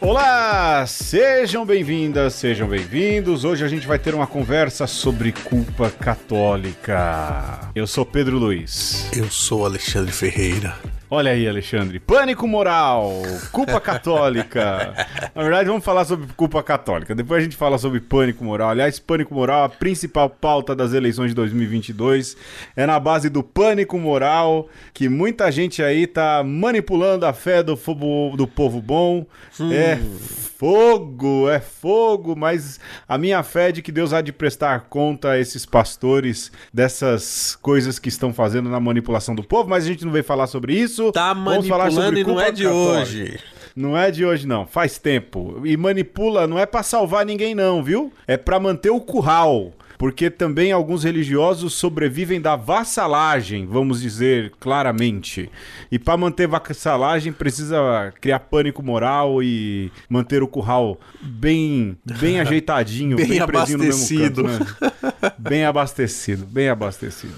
Olá, sejam bem-vindas, sejam bem-vindos. Hoje a gente vai ter uma conversa sobre culpa católica. Eu sou Pedro Luiz. Eu sou Alexandre Ferreira. Olha aí, Alexandre. Pânico moral, culpa católica. Na verdade, vamos falar sobre culpa católica. Depois a gente fala sobre pânico moral. Aliás, pânico moral, a principal pauta das eleições de 2022 é na base do pânico moral, que muita gente aí tá manipulando a fé do, fogo, do povo bom. Hum. É fogo, é fogo, mas a minha fé é de que Deus há de prestar conta a esses pastores dessas coisas que estão fazendo na manipulação do povo, mas a gente não veio falar sobre isso. Tá Vamos falar sobre e não é de hoje. Não é de hoje, não. Faz tempo. E manipula não é para salvar ninguém, não, viu? É para manter o curral porque também alguns religiosos sobrevivem da vassalagem, vamos dizer claramente. E para manter vassalagem precisa criar pânico moral e manter o curral bem bem ajeitadinho, bem, bem abastecido, canto, né? bem abastecido, bem abastecido.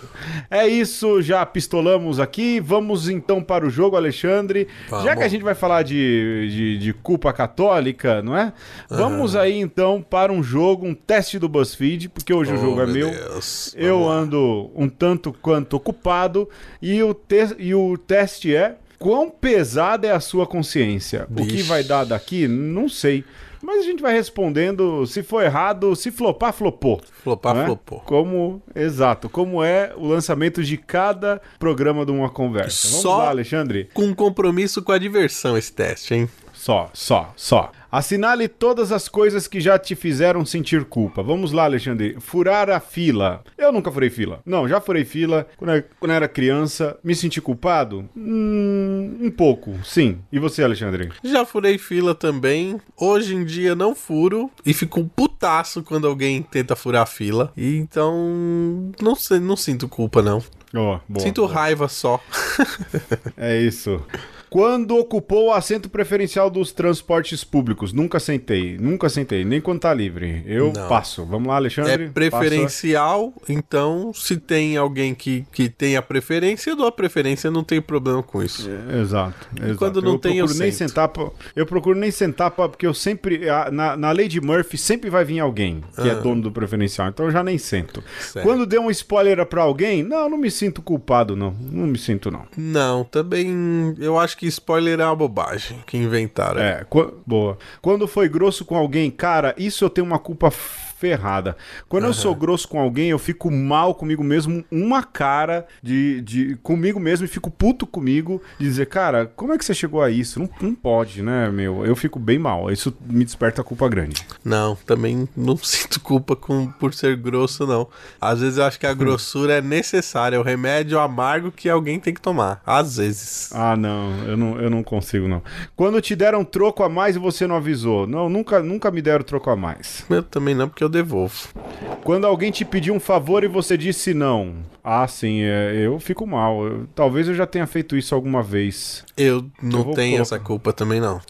É isso, já pistolamos aqui. Vamos então para o jogo, Alexandre. Vamos. Já que a gente vai falar de, de, de culpa católica, não é? Vamos uhum. aí então para um jogo, um teste do BuzzFeed, porque hoje oh, o jogo é meu. Deus. Eu ando um tanto quanto ocupado e o, te e o teste é quão pesada é a sua consciência. Bicho. O que vai dar daqui, não sei. Mas a gente vai respondendo, se for errado, se flopar, flopou. Flopar, né? flopou. Como, exato, como é o lançamento de cada programa de uma conversa. Vamos Só lá, Alexandre. Com compromisso com a diversão esse teste, hein? Só, só, só. Assinale todas as coisas que já te fizeram sentir culpa. Vamos lá, Alexandre. Furar a fila. Eu nunca furei fila. Não, já furei fila quando eu, quando eu era criança. Me senti culpado? Hum, um pouco, sim. E você, Alexandre? Já furei fila também. Hoje em dia não furo e fico putaço quando alguém tenta furar a fila. E então não sei, não sinto culpa não. Oh, boa, Sinto boa. raiva só. é isso. Quando ocupou o assento preferencial dos transportes públicos? Nunca sentei, nunca sentei, nem quando tá livre. Eu não. passo. Vamos lá, Alexandre? É preferencial, passa. então se tem alguém que, que tem a preferência, eu dou a preferência, não tem problema com isso. É, exato, exato. quando não eu tem, eu nem sentar pra, Eu procuro nem sentar pra, porque eu sempre... Na, na lei de Murphy sempre vai vir alguém que é ah. é dono do preferencial, então eu já nem sento. Certo. Quando deu um spoiler pra alguém, não, não me sinto culpado, não. Não me sinto, não. Não, também... Eu acho que spoiler é uma bobagem que inventaram. É, boa. Quando foi grosso com alguém, cara, isso eu tenho uma culpa ferrada. Quando uhum. eu sou grosso com alguém, eu fico mal comigo mesmo, uma cara de, de comigo mesmo e fico puto comigo de dizer, cara, como é que você chegou a isso? Não, não pode, né, meu? Eu fico bem mal. Isso me desperta culpa grande. Não, também não sinto culpa com, por ser grosso, não. Às vezes eu acho que a grossura é necessária, é o remédio amargo que alguém tem que tomar. Às vezes. Ah, não, eu não, eu não consigo, não. Quando te deram troco a mais e você não avisou? Não, nunca, nunca me deram troco a mais. Eu também não, porque eu devolvo. Quando alguém te pediu um favor e você disse não. Ah, sim, é, eu fico mal. Eu, talvez eu já tenha feito isso alguma vez. Eu não eu tenho essa culpa também, não.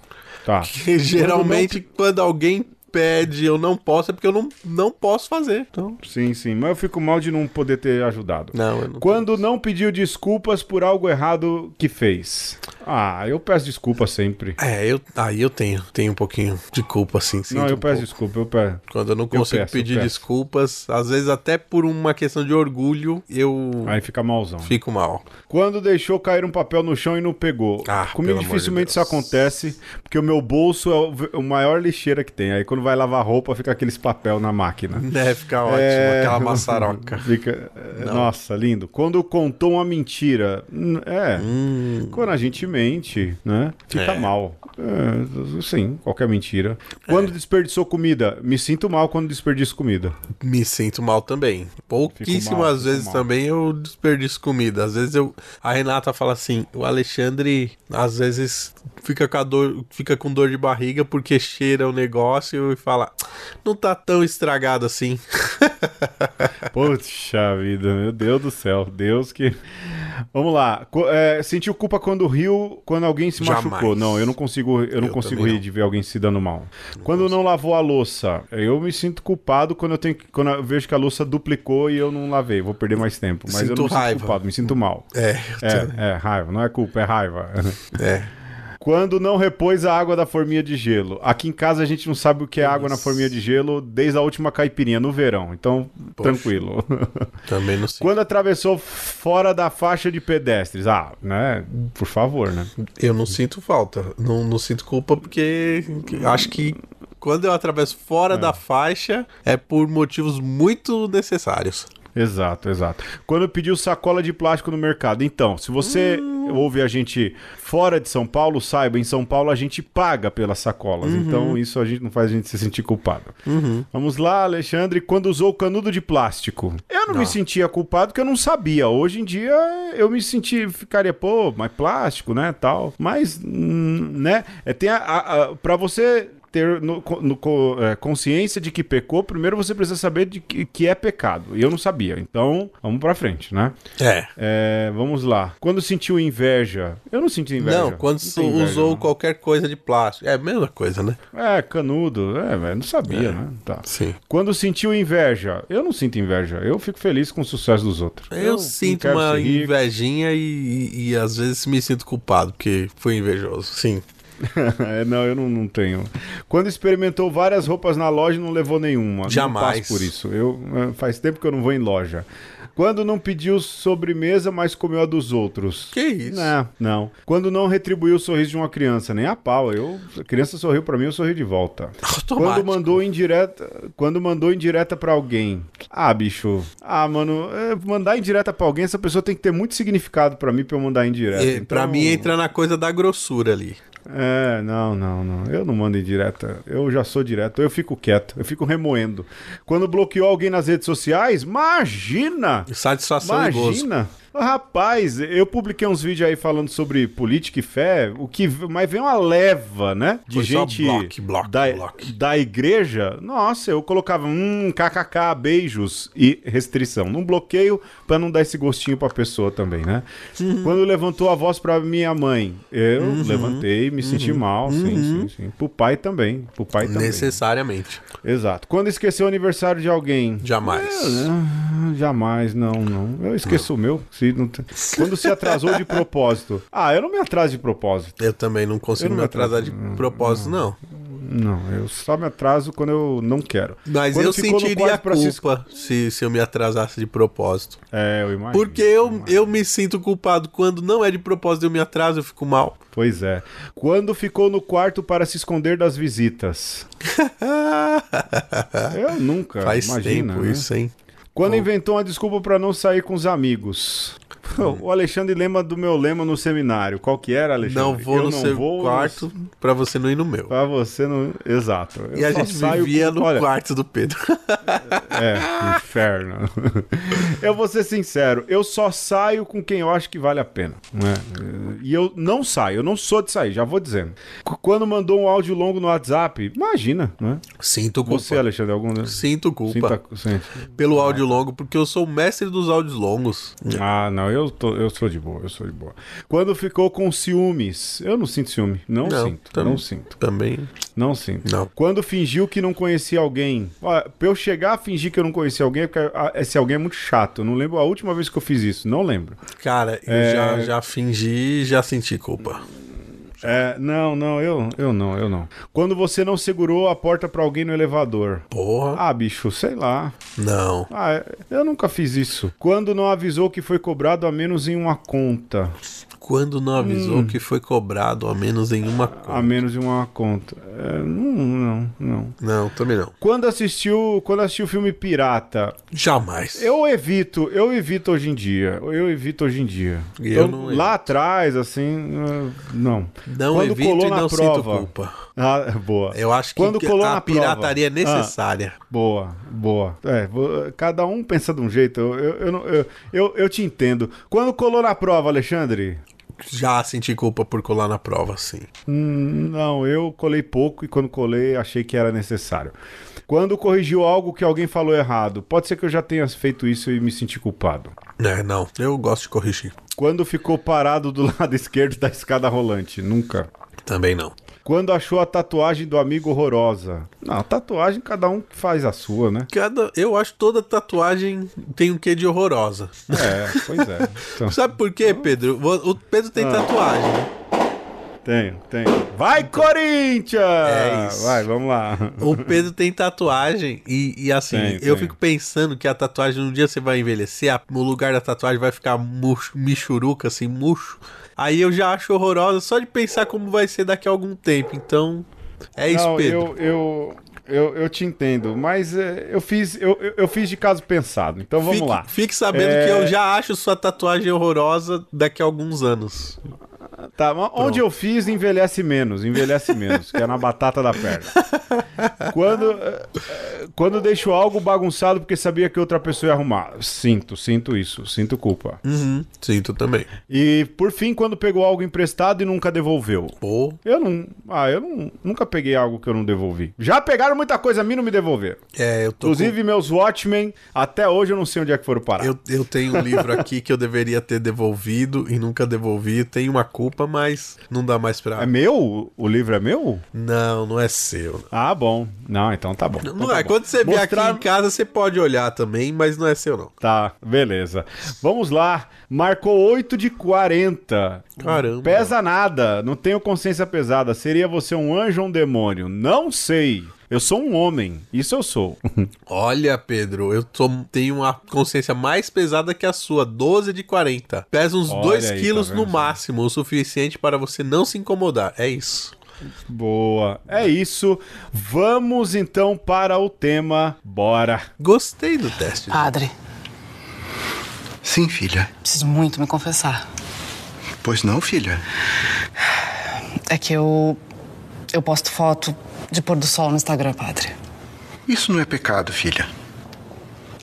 Tá. Que, geralmente, quando, quando alguém pede, eu não posso, é porque eu não, não posso fazer. Então... Sim, sim. Mas eu fico mal de não poder ter ajudado. Não, eu não Quando não pediu desculpas por algo errado que fez. Ah, eu peço desculpa sempre. É, eu aí eu tenho, tenho um pouquinho de culpa, assim. Não, eu um peço pouco. desculpa, eu peço. Quando eu não consigo eu peço, pedir desculpas, às vezes até por uma questão de orgulho, eu. Aí fica malzão. Fico mal. Quando deixou cair um papel no chão e não pegou. Ah, Comigo dificilmente de isso acontece, porque o meu bolso é o maior lixeira que tem. Aí quando vai lavar roupa, fica aqueles papel na máquina. É, fica ótimo, é... aquela maçaroca. Fica... Nossa, lindo. Quando contou uma mentira. É. Hum. Quando a gente mente, né? Fica é. mal. É, sim, qualquer mentira. Quando é. desperdiçou comida, me sinto mal quando desperdiço comida. Me sinto mal também. Pouquíssimas mal, vezes mal. também eu desperdiço comida. Às vezes eu. A Renata fala assim: o Alexandre às vezes fica com, dor, fica com dor de barriga porque cheira o negócio e fala: não tá tão estragado assim. Poxa vida, meu Deus do céu. Deus que. Vamos lá. É, sentiu culpa quando riu, quando alguém se Jamais. machucou? Não, eu não consigo, eu não Eu consigo rir não. de ver alguém se dando mal. quando não lavou a louça, eu me sinto culpado quando eu tenho que- quando eu vejo que a louça duplicou e eu não lavei, vou perder mais tempo. Mas eu Sinto não me raiva. sinto culpado, me sinto mal. É, É, é, raiva, não é culpa, é raiva. é. Quando não repôs a água da forminha de gelo. Aqui em casa a gente não sabe o que é água na forminha de gelo desde a última caipirinha, no verão. Então, Poxa. tranquilo. Também não sei. Quando atravessou fora da faixa de pedestres. Ah, né? Por favor, né? Eu não sinto falta. Não, não sinto culpa porque que- acho que quando eu atravesso fora da faixa é por motivos muito necessários. Exato, exato. Quando pediu sacola de plástico no mercado. Então, se você ouve a gente fora de São Paulo, saiba, em São Paulo a gente paga pelas sacolas. Então, isso a gente não faz a gente se sentir culpado. Vamos lá, Alexandre. Quando usou o canudo de plástico. Eu não, me sentia culpado porque eu não sabia. Hoje em dia eu me senti, ficaria, pô, mas plástico, né, tal. Mas, hum, né, é, tem a, a, a, pra você ter no, no- é, consciência de que pecou, primeiro você precisa saber de que, que é pecado. E eu não sabia. Então, vamos pra frente, né? É. É, vamos lá. Quando sentiu inveja? Eu não senti inveja. Não, quando su- inveja, usou não. qualquer coisa de plástico. É a mesma coisa, né? É, canudo. É, não sabia, né? Tá. Sim. Quando sentiu inveja? Eu não sinto inveja. Eu fico feliz com o sucesso dos outros. Eu, não sinto uma invejinha e, e, e às vezes me sinto culpado porque fui invejoso. Sim. É, não, eu não, não tenho. Quando experimentou várias roupas na loja não levou nenhuma. Jamais. Por isso. Eu, é, faz tempo que eu não vou em loja. Quando não pediu sobremesa, mas comeu a dos outros. Que isso? Não, não. Quando não retribuiu o sorriso de uma criança, nem a pau. Eu, a criança sorriu pra mim, eu sorri de volta. Automático. Quando mandou indireta, quando mandou indireta pra alguém. Ah, bicho. Ah, mano, é, mandar indireta pra alguém, essa pessoa tem que ter muito significado pra mim pra eu mandar indireta. Pra Então- mim entra na coisa da grossura ali. É, não, não, não. Eu não mando em direta. Eu já sou direto. Eu fico quieto. Eu fico remoendo. Quando bloqueou alguém nas redes sociais, imagina! Satisfação e gozo. Imagina! Rapaz, eu publiquei uns vídeos aí falando sobre política e fé, o que mas vem uma leva, né? De Foi gente bloque, bloque, da, bloque. da igreja. Nossa, eu colocava hum, kkk, beijos e restrição. Num bloqueio pra não dar esse gostinho pra pessoa também, né? Uhum. Quando levantou a voz pra minha mãe, eu levantei, me senti mal, sim, Uhum. sim, sim. Pro pai também, pro pai também. Necessariamente. Exato. Quando esqueceu o aniversário de alguém, Jamais. ah, Jamais, não, não. Eu esqueço o meu. Se tem- Quando se atrasou de propósito. Ah, eu não me atraso de propósito. Eu também não consigo Eu me atrasar de propósito, não. Não, eu só me atraso quando eu não quero. Mas Quando eu sentiria culpa se, se eu me atrasasse de propósito. É, eu imagino. Porque eu, eu me sinto culpado quando não é de propósito eu me atraso, eu fico mal. Pois é. Quando ficou no quarto para se esconder das visitas. Eu nunca. Faz imagina, tempo né? isso, hein? Quando Bom. inventou uma desculpa para não sair com os amigos. O Alexandre lembra do meu lema no seminário. Qual que era, Alexandre? Não vou Eu no seu vou quarto pra você não ir no meu. Pra você não. Exato. Eu E a só gente saio vivia com- no Olha, quarto do Pedro. É, inferno. eu vou ser sincero, eu só saio com quem eu acho que vale a pena. Né? E eu não saio, eu não sou de sair, já vou dizendo. Qu- Quando mandou um áudio longo no WhatsApp, imagina, né? Sinto culpa. Você, Alexandre, algum. Sinto culpa. Sinta- sente. Pelo áudio longo, porque eu sou o mestre dos áudios longos. Ah, não, eu, tô, eu sou de boa, eu sou de boa. Quando ficou com ciúmes, eu não sinto ciúme, não, Não, sinto, tam- não sinto, Também. não sinto. Não. Quando fingiu que não conhecia alguém, ó, pra eu chegar a fingir que eu não conhecia alguém, é porque esse alguém é muito chato, eu não lembro a última vez que eu fiz isso, não lembro. Cara, eu É. já, já fingi e já senti culpa. É, não, não, eu, eu não, eu não. Quando você não segurou a porta pra alguém no elevador. Porra. Ah, bicho, sei lá. Não. Ah, eu nunca fiz isso. Quando não avisou que foi cobrado a menos em uma conta. Quando não avisou Hum. que foi cobrado a menos em uma A conta. menos em uma conta. É, não, não, não. Não, também não. Quando assistiu, quando assistiu o filme Pirata, Jamais. eu evito, eu evito hoje em dia. Eu evito hoje em dia. Eu Então, não lá atrás, assim, não. Não Quando evito colou e não sinto prova. culpa. Ah, boa. Eu acho que Quando colou a na prova. pirataria é Ah. necessária. Boa, boa. É, cada um pensa de um jeito. Eu, eu, eu, eu, eu te entendo. Quando colou na prova, Alexandre? Já senti culpa por colar na prova, sim. Hum, não, eu colei pouco e quando colei achei que era necessário. Quando corrigiu algo que alguém falou errado, pode ser que eu já tenha feito isso e me senti culpado. É, não, eu gosto de corrigir. Quando ficou parado do lado esquerdo da escada rolante, nunca. Também não. Quando achou a tatuagem do amigo horrorosa. Não, tatuagem cada um faz a sua, né? Cada, eu acho que toda tatuagem tem um quê de horrorosa. É, pois é. Então... Sabe por quê, Pedro? O Pedro tem ah. tatuagem. Tenho, tenho. Vai, então, Corinthians! É isso. Vai, vamos lá. O Pedro tem tatuagem e, e assim, tem, eu tem. fico pensando que a tatuagem, um dia você vai envelhecer, a, o lugar da tatuagem vai ficar murcho, michuruca, assim, murcho. Aí eu já acho horrorosa só de pensar como vai ser daqui a algum tempo. Então, é isso, Não, Pedro. Eu, eu, eu, eu te entendo, mas é, eu, fiz, eu, eu, fiz de caso pensado. Então vamos fique, lá. Fique sabendo é... que eu já acho sua tatuagem horrorosa daqui a alguns anos. Tá, mas onde eu fiz, envelhece menos, envelhece menos, que é na batata da perna. Quando, eh, quando deixo algo bagunçado porque sabia que outra pessoa ia arrumar. Sinto, sinto isso, sinto culpa. Uhum, sinto também. E por fim, quando pegou algo emprestado e nunca devolveu. Pô. Eu não. Ah, eu não, nunca peguei algo que eu não devolvi. Já pegaram muita coisa a mim não me devolveram. É, eu tô. Inclusive, com... meus Watchmen, até hoje eu não sei onde é que foram parar. Eu, eu tenho um livro aqui que eu deveria ter devolvido e nunca devolvi. Tenho uma culpa, mas não dá mais pra. É meu? O livro é meu? Não, não é seu. Ah, bom. Não, então tá bom. Não, então tá é. Bom. Quando você Mostrar... vier aqui em casa, você pode olhar também, mas não é seu, não. Tá, beleza. Vamos lá. Marcou 8 de 40. Caramba. Pesa nada. Não tenho consciência pesada. Seria você um anjo ou um demônio? Não sei. Eu sou um homem, isso eu sou. Olha, Pedro, eu tô, tenho uma consciência mais pesada que a sua, 12 de 40. Pesa uns 2 quilos tá no máximo, o suficiente para você não se incomodar. É isso. Boa. É isso. Vamos então para o tema. Bora. Gostei do teste. Padre. Sim, filha. Preciso muito me confessar. Pois não, filha? É que eu. Eu posto foto de pôr do sol no Instagram, padre. Isso não é pecado, filha.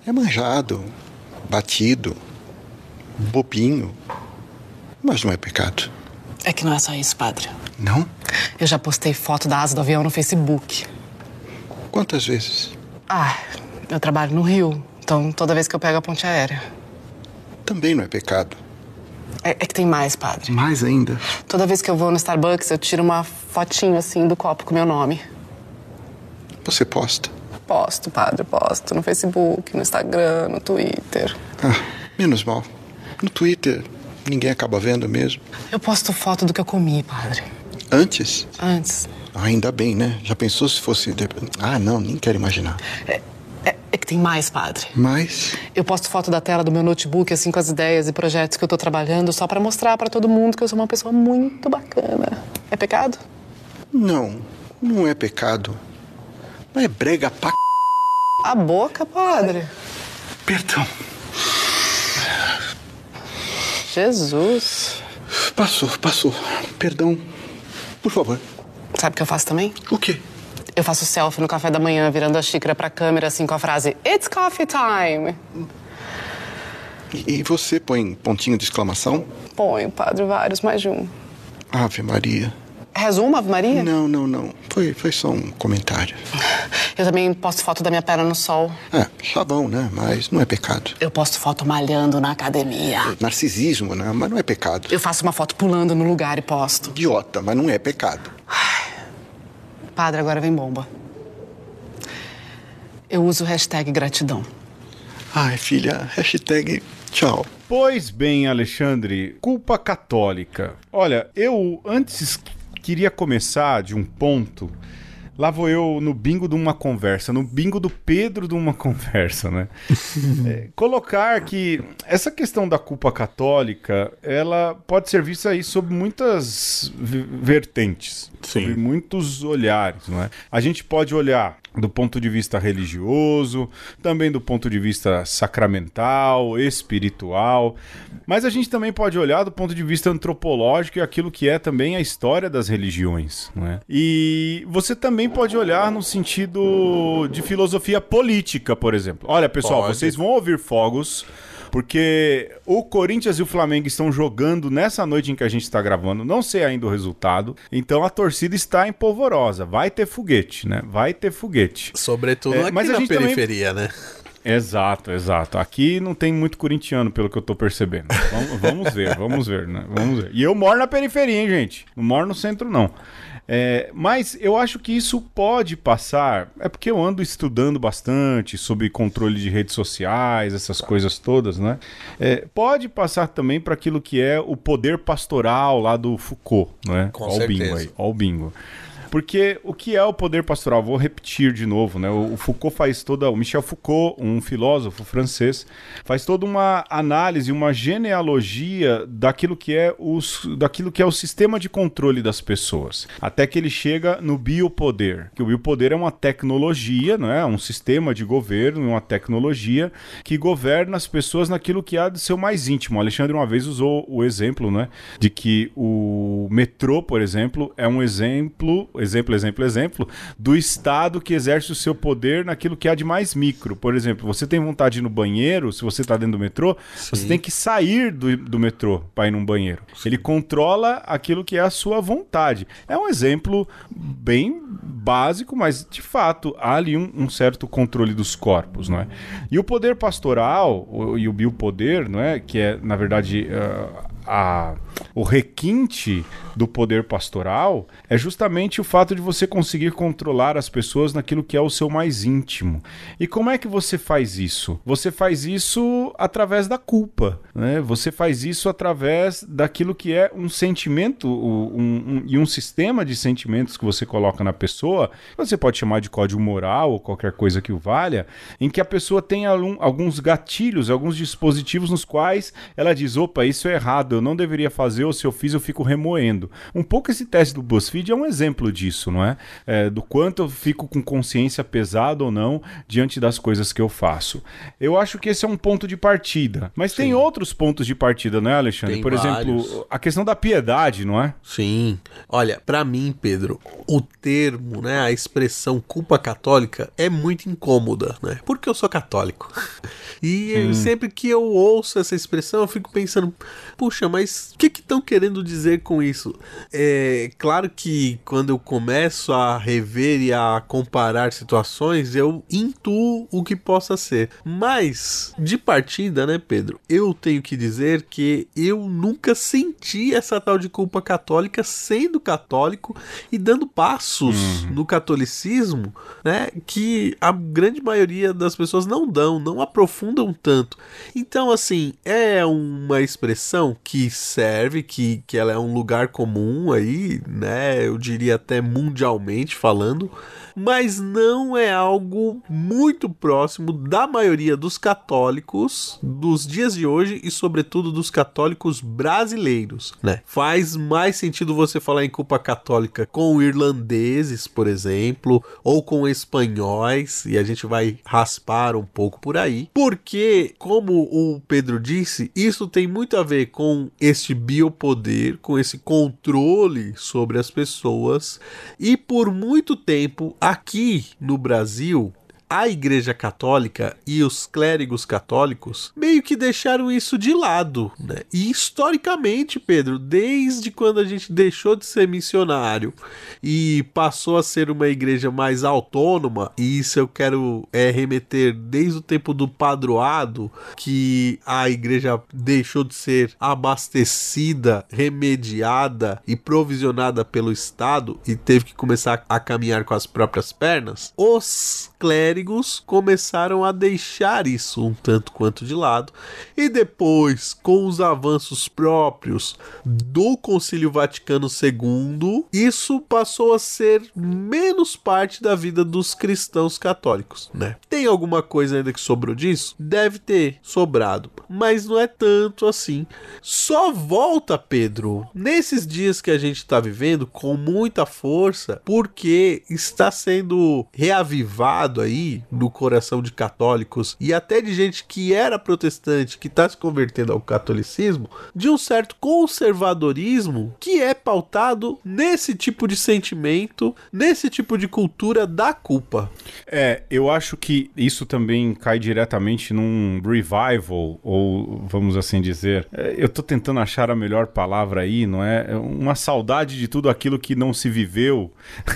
É manjado, batido, bobinho. Mas não é pecado. É que não é só isso, padre. Não? Eu já postei foto da asa do avião no Facebook. Quantas vezes? Ah, eu trabalho no Rio, então toda vez que eu pego a ponte aérea. Também não é pecado. É, é, que tem mais, padre. Mais ainda? Toda vez que eu vou no Starbucks, eu tiro uma fotinho assim do copo com meu nome. Você posta? Posto, padre, posto. No Facebook, no Instagram, no Twitter. Ah, menos mal. No Twitter, ninguém acaba vendo mesmo. Eu posto foto do que eu comi, padre. Antes? Antes. Ah, ainda bem, né? Já pensou se fosse. Ah, não, nem quero imaginar. É, é, é, que tem mais, padre. Mais? Eu posto foto da tela do meu notebook, assim, com as ideias e projetos que eu tô trabalhando, só para mostrar para todo mundo que eu sou uma pessoa muito bacana. É pecado? Não, não é pecado. Não é brega pra. A boca, padre. Perdão. Jesus. Passou, passou. Perdão. Por favor. Sabe o que eu faço também? O quê? Eu faço selfie no café da manhã, virando a xícara pra câmera, assim, com a frase It's coffee time. E você põe pontinho de exclamação? Ponho, padre, vários, mais de um. Ave Maria. Resuma, Ave Maria? Não, não, não. Foi, foi só um comentário. Eu também posto foto da minha perna no sol. É, sabão, né? Mas não é pecado. Eu posto foto malhando na academia. É, narcisismo, né? Mas não é pecado. Eu faço uma foto pulando no lugar e posto. Idiota, mas não é pecado. Padre, agora vem bomba. Eu uso o hashtag gratidão. Ai, filha, hashtag tchau. Pois bem, Alexandre, culpa católica. Olha, eu antes queria começar de um ponto. Lá vou eu no bingo de uma conversa, no bingo do Pedro de uma conversa, né? é, colocar que essa questão da culpa católica, ela pode ser vista aí sob muitas vertentes, Sim. sob muitos olhares, não é? A gente pode olhar do ponto de vista religioso, também do ponto de vista sacramental, espiritual, mas a gente também pode olhar do ponto de vista antropológico e aquilo que é também a história das religiões. Né? E você também pode olhar no sentido de filosofia política, por exemplo. Olha, pessoal, pode. vocês vão ouvir fogos Porque o Corinthians e o Flamengo estão jogando nessa noite em que a gente está gravando, não sei ainda o resultado. Então a torcida está em polvorosa. Vai ter foguete, né? Vai ter foguete. Sobretudo é, aqui mas na periferia, também... né? Exato, exato. Aqui não tem muito corintiano, pelo que eu tô percebendo. vamos, vamos ver, vamos ver, né? Vamos ver. E eu moro na periferia, hein, gente? Não moro no centro, não. É, mas eu acho que isso pode passar. É porque eu ando estudando bastante sobre controle de redes sociais, essas coisas todas, né? É, pode passar também para aquilo que é o poder pastoral lá do Foucault, né? Com certeza. bingo aí, ó o bingo. Porque o que é o poder pastoral? Vou repetir de novo, né? O Foucault faz toda. O Michel Foucault, um filósofo francês, faz toda uma análise, uma genealogia daquilo que é, os, daquilo que é o sistema de controle das pessoas. Até que ele chega no biopoder. Que o biopoder é uma tecnologia, não é? Um sistema de governo, uma tecnologia que governa as pessoas naquilo que há de seu mais íntimo. O Alexandre uma vez usou o exemplo, né? De que o metrô, por exemplo, é um exemplo exemplo, exemplo, exemplo, do Estado que exerce o seu poder naquilo que há de mais micro. Por exemplo, você tem vontade de ir no banheiro, se você está dentro do metrô, Sim. você tem que sair do, do metrô para ir num banheiro. Sim. Ele controla aquilo que é a sua vontade. É um exemplo bem básico, mas de fato há ali um, um certo controle dos corpos, não é? E o poder pastoral o, e o biopoder, não é? Que é, na verdade, uh, a, o requinte do poder pastoral é justamente o fato de você conseguir controlar as pessoas naquilo que é o seu mais íntimo. E como é que você faz isso? Você faz isso através da culpa, né? Você faz isso através daquilo que é um sentimento um, um, e um sistema de sentimentos que você coloca na pessoa. Você pode chamar de código moral ou qualquer coisa que o valha, em que a pessoa tem alguns gatilhos, alguns dispositivos nos quais ela diz: opa, isso é errado eu não deveria fazer, ou se eu fiz, eu fico remoendo. Um pouco esse teste do BuzzFeed é um exemplo disso, não é? é do quanto eu fico com consciência pesada ou não diante das coisas que eu faço. Eu acho que esse é um ponto de partida. Mas Sim. tem outros pontos de partida, não é, Alexandre? Tem Por vários. exemplo, a questão da piedade, não é? Sim. Olha, para mim, Pedro, o termo, né, a expressão culpa católica é muito incômoda, né? Porque eu sou católico. E eu, sempre que eu ouço essa expressão, eu fico pensando, puxa, mas o que estão que querendo dizer com isso? É claro que quando eu começo a rever e a comparar situações, eu intuo o que possa ser. Mas, de partida, né, Pedro? Eu tenho que dizer que eu nunca senti essa tal de culpa católica sendo católico e dando passos uhum. no catolicismo, né, que a grande maioria das pessoas não dão, não aprofundam tanto. Então, assim, é uma expressão que serve, que, que ela é um lugar comum aí, né? Eu diria até mundialmente falando, mas não é algo muito próximo da maioria dos católicos dos dias de hoje e, sobretudo, dos católicos brasileiros, né? Faz mais sentido você falar em culpa católica com irlandeses, por exemplo, ou com espanhóis, e a gente vai raspar um pouco por aí, porque, como o Pedro disse, isso tem muito a ver com este biopoder, com esse controle sobre as pessoas, e por muito tempo aqui no Brasil a Igreja Católica e os clérigos católicos meio que deixaram isso de lado, né? E historicamente, Pedro, desde quando a gente deixou de ser missionário e passou a ser uma igreja mais autônoma, e isso eu quero é, remeter desde o tempo do padroado, que a igreja deixou de ser abastecida, remediada e provisionada pelo Estado e teve que começar a caminhar com as próprias pernas, os clérigos começaram a deixar isso um tanto quanto de lado, e depois, com os avanços próprios do Concílio Vaticano II, isso passou a ser menos parte da vida dos cristãos católicos, né? Tem alguma coisa ainda que sobrou disso? Deve ter sobrado, mas não é tanto assim. Só volta, Pedro, nesses dias que a gente está vivendo com muita força, porque está sendo reavivado aí no coração de católicos e até de gente que era protestante, que está se convertendo ao catolicismo, de um certo conservadorismo que é pautado nesse tipo de sentimento, nesse tipo de cultura da culpa. É, eu acho que isso também cai diretamente num revival, ou vamos assim dizer. É, eu tô tentando achar a melhor palavra aí, não é? é uma saudade de tudo aquilo que não se viveu.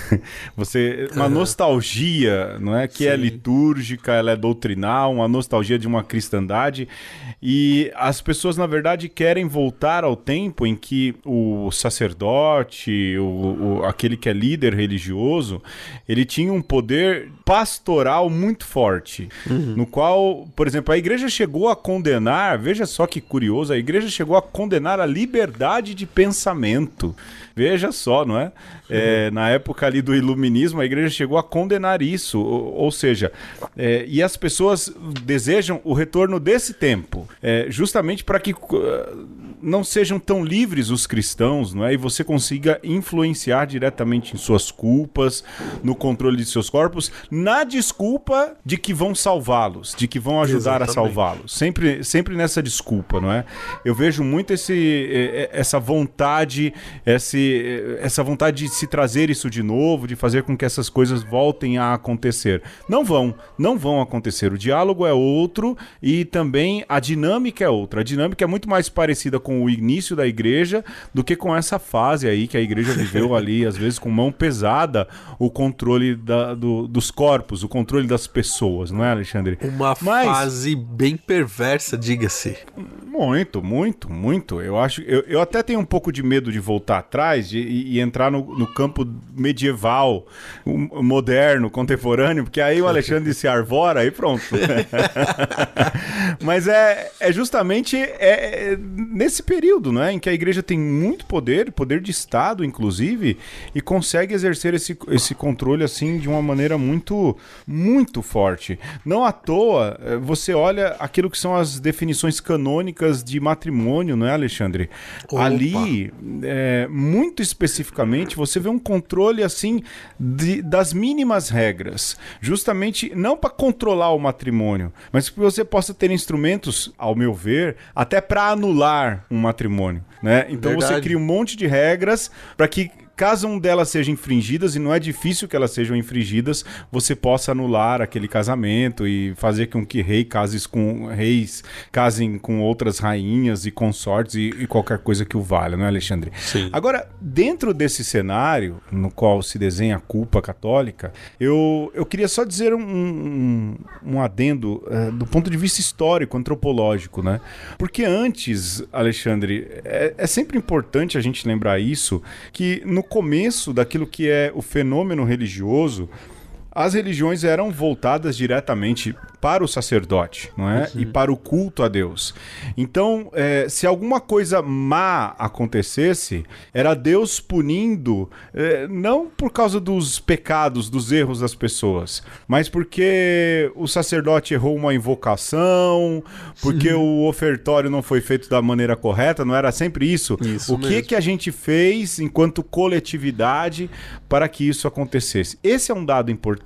Você. Uma nostalgia, não é? Que Sim. é litúrgica, ela é doutrinal, uma nostalgia de uma cristandade. E as pessoas, na verdade, querem voltar ao tempo em que o sacerdote, o, o aquele que é líder religioso, ele tinha um poder pastoral muito forte, uhum. no qual, por exemplo, a igreja chegou a condenar, veja só que curioso, a igreja chegou a condenar a liberdade de pensamento. Veja só, não é? é na época ali do iluminismo, a igreja chegou a condenar isso. Ou, ou seja, é, e as pessoas desejam o retorno desse tempo, é, justamente para que não sejam tão livres os cristãos, não é? E você consiga influenciar diretamente em suas culpas, no controle de seus corpos, na desculpa de que vão salvá-los, de que vão ajudar Exatamente. a salvá-los. Sempre, sempre nessa desculpa, não é? Eu vejo muito esse, essa vontade, esse essa vontade de se trazer isso de novo, de fazer com que essas coisas voltem a acontecer. Não vão, não vão acontecer. O diálogo é outro e também a dinâmica é outra. A dinâmica é muito mais parecida com o início da igreja do que com essa fase aí que a igreja viveu ali, às vezes com mão pesada, o controle da, do, dos corpos, o controle das pessoas, não é, Alexandre? Uma Mas... fase bem perversa, diga-se. Muito, muito, muito. Eu acho, eu, eu até tenho um pouco de medo de voltar atrás e, e entrar no, no, campo medieval, moderno, contemporâneo, porque aí o Alexandre se arvora e pronto. Mas é, é justamente é, é nesse período, né, em que a igreja tem muito poder, poder de Estado, inclusive, e consegue exercer esse, esse controle assim de uma maneira muito, muito forte. Não à toa, eh, você olha aquilo que são as definições canônicas de matrimônio, não é, Alexandre? Opa. Ali, é, muito especificamente, você vê um controle assim de, das mínimas regras, justamente não para controlar o matrimônio, mas que você possa ter instrumentos, ao meu ver, até para anular um matrimônio, né? Então Verdade. você cria um monte de regras para que caso um delas seja infringidas, e não é difícil que elas sejam infringidas, você possa anular aquele casamento e fazer com que rei cases com reis casem com outras rainhas e consortes e, e qualquer coisa que o valha, não é, Alexandre? Sim. Agora, dentro desse cenário no qual se desenha a culpa católica, eu, eu queria só dizer um, um, um adendo uh, do ponto de vista histórico, antropológico, né? Porque antes, Alexandre, é, é sempre importante a gente lembrar isso, que no começo daquilo que é o fenômeno religioso, as religiões eram voltadas diretamente para o sacerdote, não é? Uhum. E para o culto a Deus. Então, é, se alguma coisa má acontecesse, era Deus punindo, é, não por causa dos pecados, dos erros das pessoas, mas porque o sacerdote errou uma invocação, porque o ofertório não foi feito da maneira correta, não era sempre isso. isso o que mesmo. que a gente fez enquanto coletividade para que isso acontecesse? Esse é um dado importante.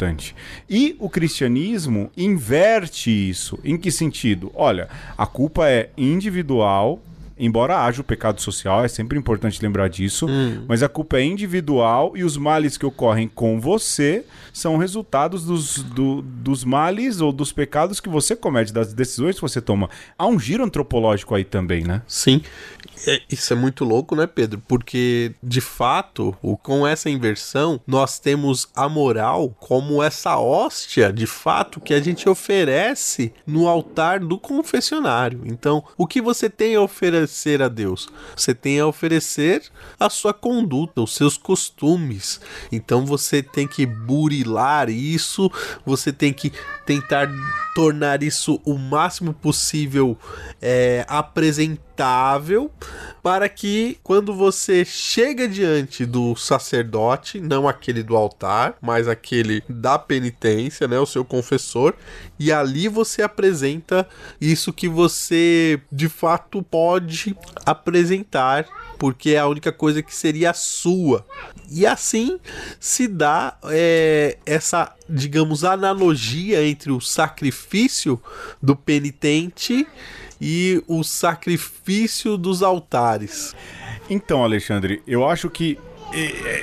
E o cristianismo inverte isso. Em que sentido? Olha, a culpa é individual, embora haja o pecado social, é sempre importante lembrar disso, hum. mas a culpa é individual e os males que ocorrem com você são resultados dos, do, dos males ou dos pecados que você comete, das decisões que você toma. Há um giro antropológico aí também, né? Sim. É, isso é muito louco, né, Pedro? Porque, de fato, com essa inversão, nós temos a moral como essa hóstia, de fato, que a gente oferece no altar do confessionário. Então, o que você tem a oferecer a Deus? Você tem a oferecer a sua conduta, os seus costumes. Então, você tem que burilar isso, você tem que tentar tornar isso o máximo possível é, apresentável para que quando você chega diante do sacerdote, não aquele do altar, mas aquele da penitência, né, o seu confessor, e ali você apresenta isso que você de fato pode apresentar porque é a única coisa que seria sua. E assim se dá é, essa, digamos, analogia entre o sacrifício do penitente e o sacrifício dos altares. Então, Alexandre, eu acho que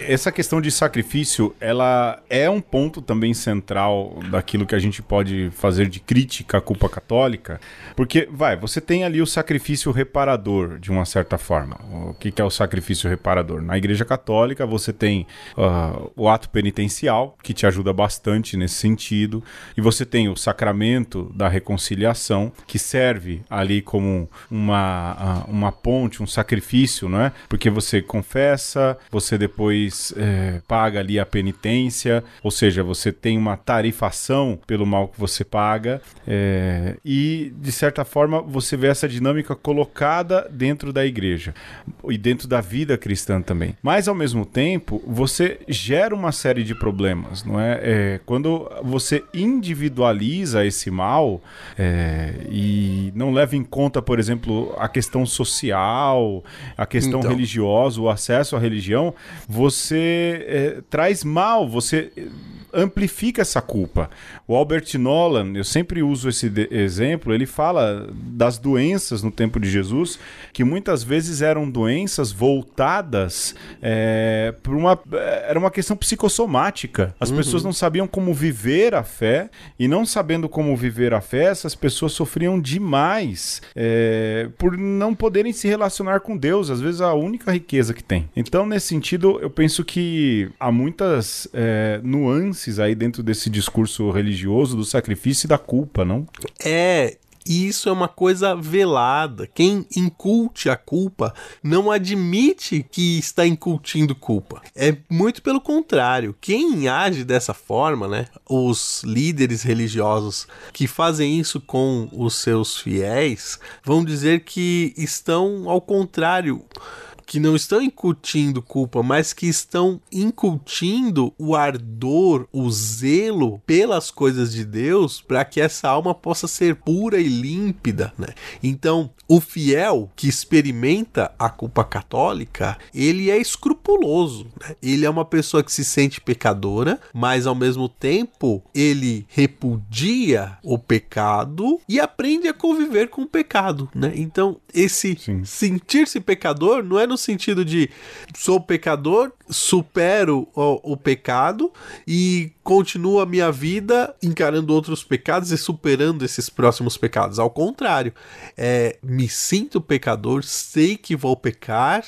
essa questão de sacrifício, ela é um ponto também central daquilo que a gente pode fazer de crítica à culpa católica, porque, vai, você tem ali o sacrifício reparador, de uma certa forma. O que, é o sacrifício reparador? Na Igreja Católica, você tem uh, o ato penitencial, que te ajuda bastante nesse sentido, e você tem o sacramento da reconciliação, que serve ali como uma, uh, uma ponte, um sacrifício, não é? Porque você confessa, você depois é, paga ali a penitência, ou seja, você tem uma tarifação pelo mal que você paga, é, e de certa forma você vê essa dinâmica colocada dentro da igreja e dentro da vida cristã também. Mas ao mesmo tempo, você gera uma série de problemas, não é? é quando você individualiza esse mal é, e não leva em conta, por exemplo, a questão social, a questão então. religiosa, o acesso à religião, você é, traz mal, você amplifica essa culpa. O Albert Nolan, eu sempre uso esse exemplo, ele fala das doenças no tempo de Jesus, que muitas vezes eram doenças voltadas é, por uma. Era uma questão psicossomática. As uhum. pessoas não sabiam como viver a fé, e não sabendo como viver a fé, essas pessoas sofriam demais é, por não poderem se relacionar com Deus, às vezes a única riqueza que tem. Então, nesse sentido, eu penso que há muitas é, nuances nuances aí dentro desse discurso religioso do sacrifício e da culpa, não? É, e isso é uma coisa velada. Quem inculte a culpa não admite que está incultindo culpa. É muito pelo contrário. Quem age dessa forma, né? Os líderes religiosos que fazem isso com os seus fiéis vão dizer que estão ao contrário que não estão incutindo culpa, mas que estão incutindo o ardor, o zelo pelas coisas de Deus, para que essa alma possa ser pura e límpida, né? Então, o fiel que experimenta a culpa católica, ele é escrupuloso, né? Ele é uma pessoa que se sente pecadora, mas ao mesmo tempo ele repudia o pecado e aprende a conviver com o pecado, né? Então, esse sentir-se pecador não é no sentido de sou pecador, supero o, o pecado e continuo a minha vida encarando outros pecados e superando esses próximos pecados. Ao contrário, é, me sinto pecador, sei que vou pecar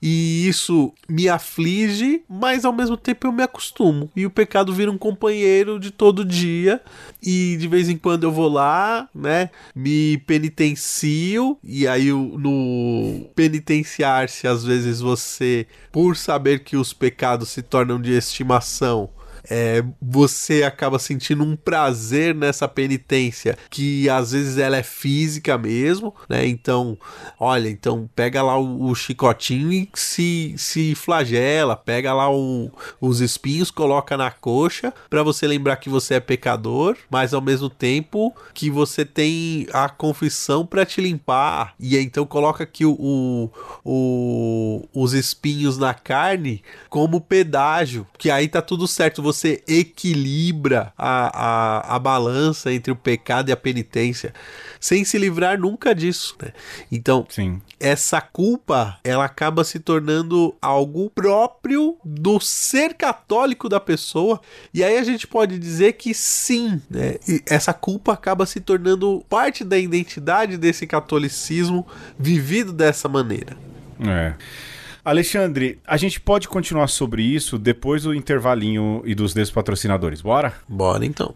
e isso me aflige, mas ao mesmo tempo eu me acostumo. E o pecado vira um companheiro de todo dia e de vez em quando eu vou lá, né, me penitencio e aí no penitenciar-se às vezes você, por saber que os pecados se tornam de estimação, é, você acaba sentindo um prazer nessa penitência, que às vezes ela é física mesmo, né? Então, olha, então pega lá o, o chicotinho e se, se flagela, pega lá o, os espinhos, coloca na coxa, para você lembrar que você é pecador, mas ao mesmo tempo que você tem a confissão para te limpar, e então coloca aqui o, o, o, os espinhos na carne como pedágio, que aí tá tudo certo, você você equilibra a, a, a balança entre o pecado e a penitência, sem se livrar nunca disso. Né? Então, Sim. essa culpa ela acaba se tornando algo próprio do ser católico da pessoa, e aí a gente pode dizer que sim, né? essa culpa acaba se tornando parte da identidade desse catolicismo vivido dessa maneira. É. Alexandre, a gente pode continuar sobre isso depois do intervalinho e dos despatrocinadores. Bora? Bora então.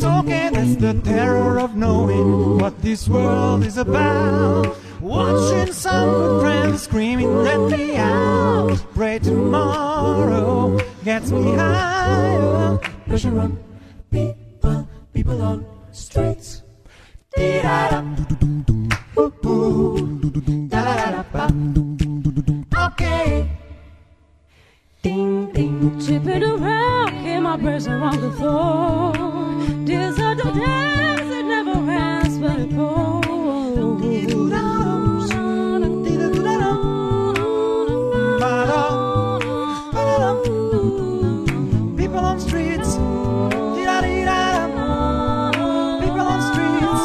It's okay, that's the terror of knowing what this world is about. Watching some good friends screaming, let me out. Pray tomorrow gets me higher. Pressure on people, people on streets. Okay ding ding. Tripping around in my breast around the floor. This dance it never ends but it goes. People on streets. People on streets.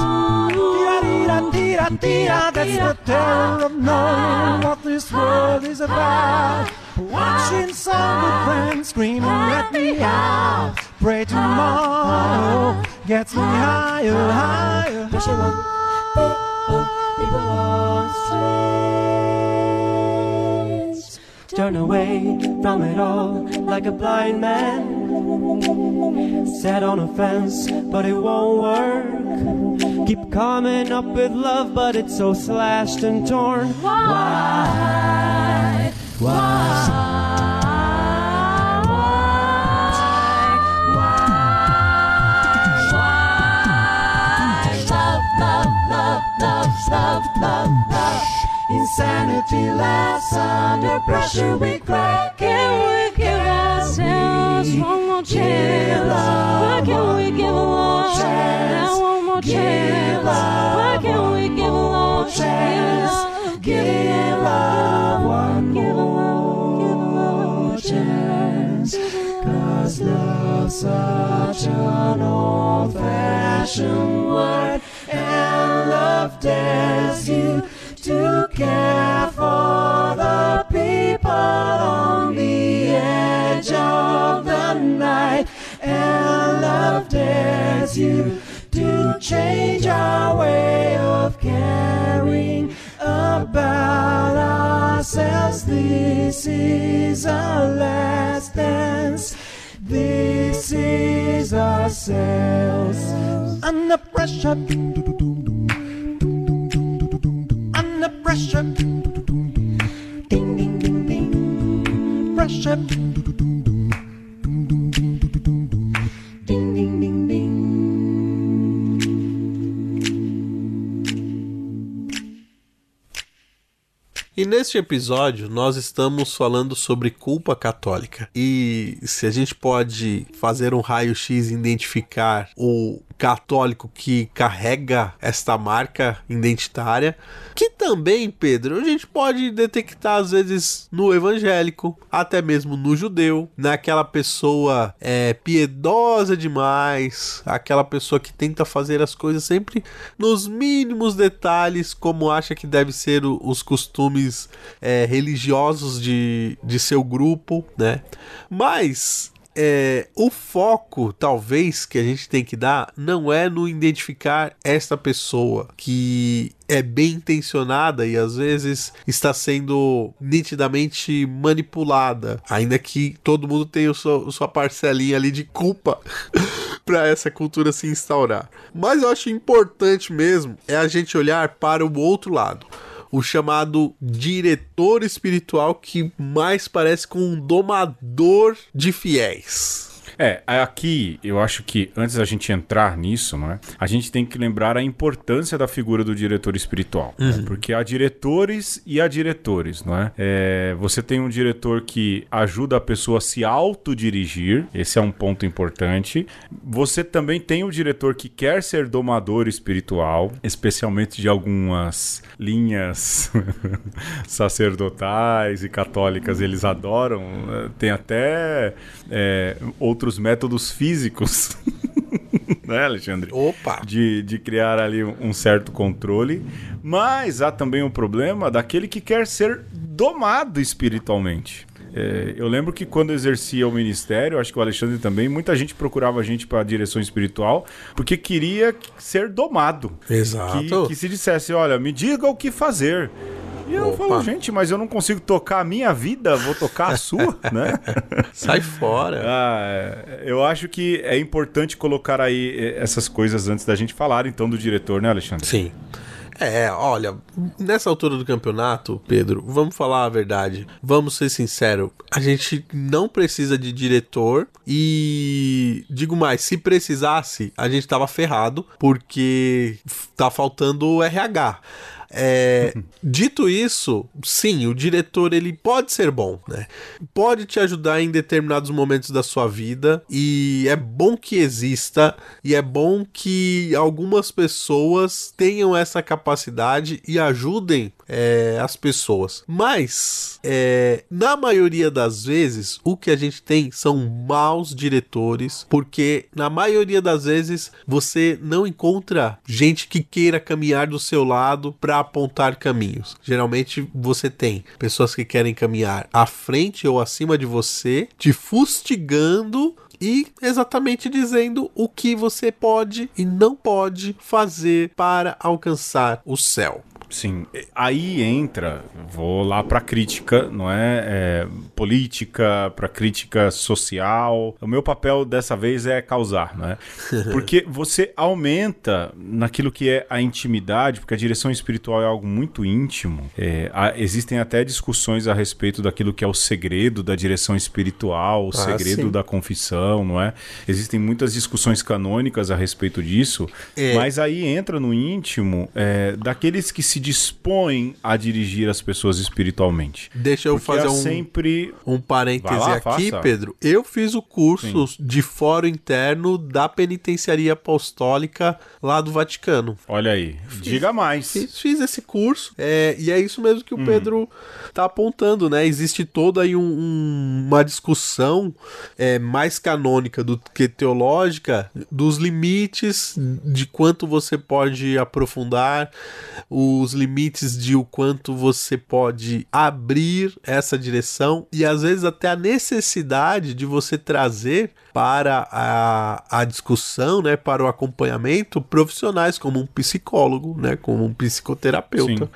That's the terror of knowing what this world is about. Watching some good friends screaming, let me out. Pray tomorrow gets me higher, higher. People on streets. Turn away from it all like a blind man. Sat on a fence, but it won't work. Keep coming up with love, but it's so slashed and torn. Why? Insanity laughs under pressure. We cry. Can we give ourselves one more chance? Why can't we give that one more chance? Why can't we give chance? Give love one more love's such an old fashioned word, and love dares you to care for the people on the edge of the night, and love dares you ourselves. Under pressure. E neste episódio nós estamos falando sobre culpa católica. E se a gente pode fazer um raio-x identificar o católico que carrega esta marca identitária, que também, Pedro, a gente pode detectar às vezes no evangélico, até mesmo no judeu, naquela pessoa é, piedosa demais, aquela pessoa que tenta fazer as coisas sempre nos mínimos detalhes, como acha que deve ser o- os costumes é, religiosos de, de seu grupo, né? Mas é, o foco, talvez, que a gente tem que dar não é no identificar esta pessoa que é bem intencionada e às vezes está sendo nitidamente manipulada, ainda que todo mundo tenha seu- sua parcelinha ali de culpa para essa cultura se instaurar. Mas eu acho importante mesmo é a gente olhar para o outro lado o chamado diretor espiritual que mais parece com um domador de fiéis. É, aqui eu acho que antes da gente entrar nisso, não é? A gente tem que lembrar a importância da figura do diretor espiritual. né? Porque há diretores e há diretores, não é? É, Você tem um diretor que ajuda a pessoa a se autodirigir, esse é um ponto importante. Você também tem o diretor que quer ser domador espiritual, especialmente de algumas linhas sacerdotais e católicas, eles adoram. eh, Tem até é, outros métodos físicos né, Alexandre? Opa! De, de criar ali um certo controle. Mas há também o problema daquele que quer ser domado espiritualmente. É, eu lembro que quando exercia o ministério, acho que o Alexandre também, muita gente procurava a gente para a direção espiritual porque queria ser domado. Exato. Que, que se dissesse, olha, me diga o que fazer. E eu Opa. falo, gente, mas eu não consigo tocar a minha vida, vou tocar a sua, né? Sai fora. Ah, é, eu acho que é importante colocar aí eh, essas coisas antes da gente falar, então, do diretor, né, Alexandre? Sim. É, olha, nessa altura do campeonato, Pedro, vamos falar a verdade. Vamos ser sinceros. A gente não precisa de diretor e digo mais, se precisasse, a gente tava ferrado porque tá faltando o RH. É, dito isso, sim, o diretor ele pode ser bom, né? Pode te ajudar em determinados momentos da sua vida e é bom que exista e é bom que algumas pessoas tenham essa capacidade e ajudem é, as pessoas. Mas, é, na maioria das vezes, o que a gente tem são maus diretores, porque na maioria das vezes você não encontra gente que queira caminhar do seu lado para apontar caminhos. Geralmente você tem pessoas que querem caminhar à frente ou acima de você, te fustigando e exatamente dizendo o que você pode e não pode fazer para alcançar o céu. Sim, aí entra, vou lá para crítica, não é? é política, para crítica social. O meu papel dessa vez é causar, não é? Porque você aumenta naquilo que é a intimidade, porque a direção espiritual é algo muito íntimo. É, há- existem até discussões a respeito daquilo que é o segredo da direção espiritual, o Ah, segredo sim. da confissão, não é? Existem muitas discussões canônicas a respeito disso, É. mas aí entra no íntimo é, daqueles que se dispõem a dirigir as pessoas espiritualmente. Deixa eu Porque fazer um, sempre. um parêntese lá, aqui, faça. Pedro. Eu fiz o curso de fórum interno da penitenciaria apostólica lá do Vaticano. Olha aí, diga mais. Fiz, fiz esse curso, é, e é isso mesmo que o Pedro tá apontando, né? Existe toda aí um- um- uma discussão é, mais canônica do que teológica dos limites de quanto você pode aprofundar, os limites de o quanto você pode abrir essa direção e às vezes até a necessidade de você trazer para a, a discussão, né, para o acompanhamento, profissionais como um psicólogo, né, como um psicoterapeuta. Sim.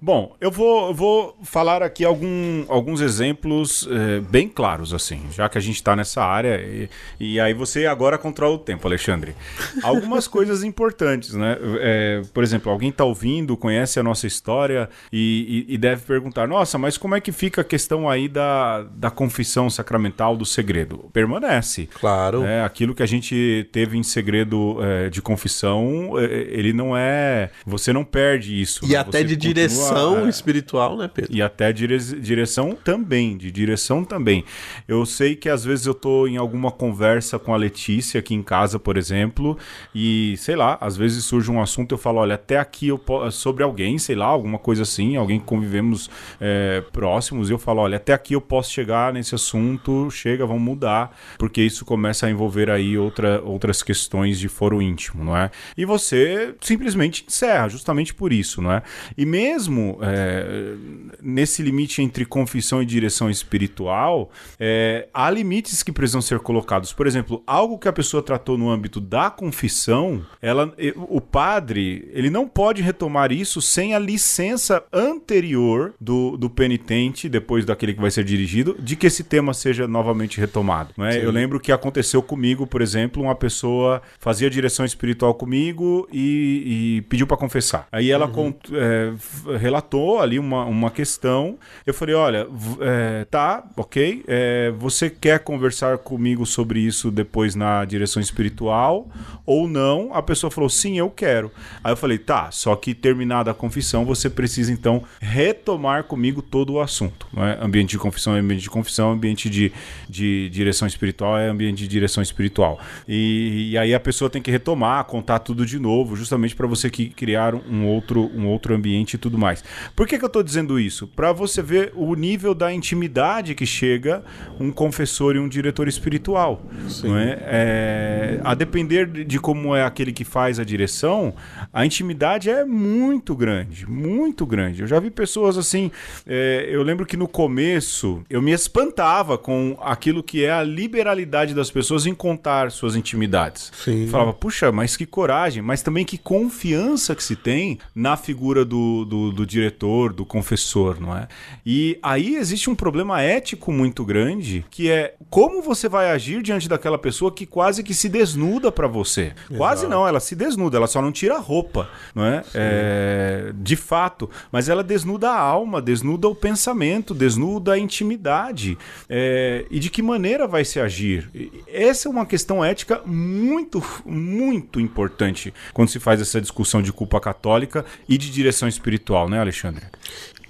Bom, eu vou, vou falar aqui algum, alguns exemplos eh, bem claros, assim, já que a gente está nessa área. E, e aí você agora controla o tempo, Alexandre. Algumas coisas importantes, né? Eh, por exemplo, alguém está ouvindo, conhece a nossa história e, e- e deve perguntar: nossa, mas como é que fica a questão aí da, da confissão sacramental do segredo? Permanece. Claro. É, aquilo que a gente teve em segredo é, de confissão, é, ele não é. Você não perde isso. E né? até Você de continua, direção é, espiritual, né, Pedro? e até dire- direção também, de direção também. Eu sei que às vezes eu tô em alguma conversa com a Letícia aqui em casa, por exemplo, e sei lá, às vezes surge um assunto eu falo, olha, até aqui eu sobre alguém, sei lá, alguma coisa assim, alguém que convivemos é, próximos, e eu falo, olha, até aqui eu posso chegar nesse assunto, chega, vamos mudar, porque isso começa a envolver aí outra, outras questões de foro íntimo, não é? E você simplesmente encerra, justamente por isso, não é? E mesmo é, nesse limite entre confissão e direção espiritual, é, há limites que precisam ser colocados. Por exemplo, algo que a pessoa tratou no âmbito da confissão, ela, o padre, ele não pode retomar isso sem a licença anterior do, do penitente, depois daquele que vai ser dirigido, de que esse tema seja novamente retomado. Não é? Eu lembro que aconteceu comigo, por exemplo, uma pessoa fazia direção espiritual comigo e, e pediu para confessar. Aí ela cont- é, relatou ali uma, uma questão. Eu falei: olha, é, tá, ok. é, você quer conversar comigo sobre isso depois na direção espiritual ou não? A pessoa falou: sim, eu quero. Aí eu falei: tá, só que terminada confissão, você precisa então retomar comigo todo o assunto. É? Ambiente de confissão é ambiente de confissão, ambiente de, de direção espiritual é ambiente de direção espiritual. E, e aí a pessoa tem que retomar, contar tudo de novo, justamente para você que criar um outro, um outro ambiente e tudo mais. Por que, que eu estou dizendo isso? Para você ver o nível da intimidade que chega um confessor e um diretor espiritual. Não é? É, a depender de como é aquele que faz a direção, a intimidade é muito grande, muito grande. Eu já vi pessoas assim. é, eu lembro que no começo eu me espantava com aquilo que é a liberalidade das pessoas em contar suas intimidades. Sim. Eu falava, puxa, mas que coragem, mas também que confiança que se tem na figura do, do, do diretor, do confessor, não é? E aí existe um problema ético muito grande, que é como você vai agir diante daquela pessoa que quase que se desnuda pra você. Quase não, ela se desnuda, ela só não tira a roupa, não é? É, De fato, mas ela desnuda a alma, desnuda o pensamento, desnuda a intimidade. É, e de que maneira vai se agir? Essa é uma questão ética muito, muito importante quando se faz essa discussão de culpa católica e de direção espiritual, né, Alexandre?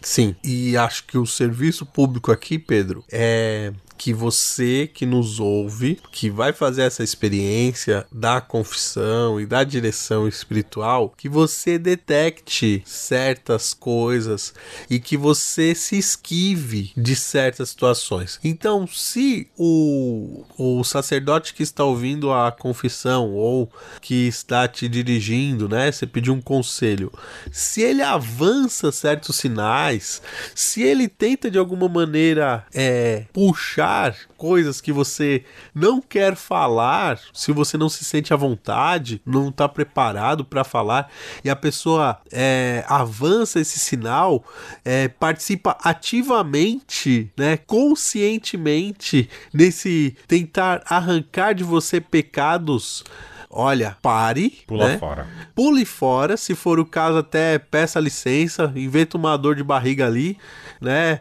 Sim, e acho que o serviço público aqui, Pedro, é que você que nos ouve, que vai fazer essa experiência da confissão e da direção espiritual, que você detecte certas coisas e que você se esquive de certas situações. Então, se o, o sacerdote que está ouvindo a confissão ou que está te dirigindo, né, você pediu um conselho, se ele avança certos sinais, se ele tenta de alguma maneira é, puxar coisas que você não quer falar, se você não se sente à vontade, não está preparado para falar, e a pessoa é, avança esse sinal, é, participa ativamente, né, conscientemente nesse tentar arrancar de você pecados. Olha, pare, Pula né? fora. Pule fora, se for o caso, até peça licença, inventa uma dor de barriga ali, né?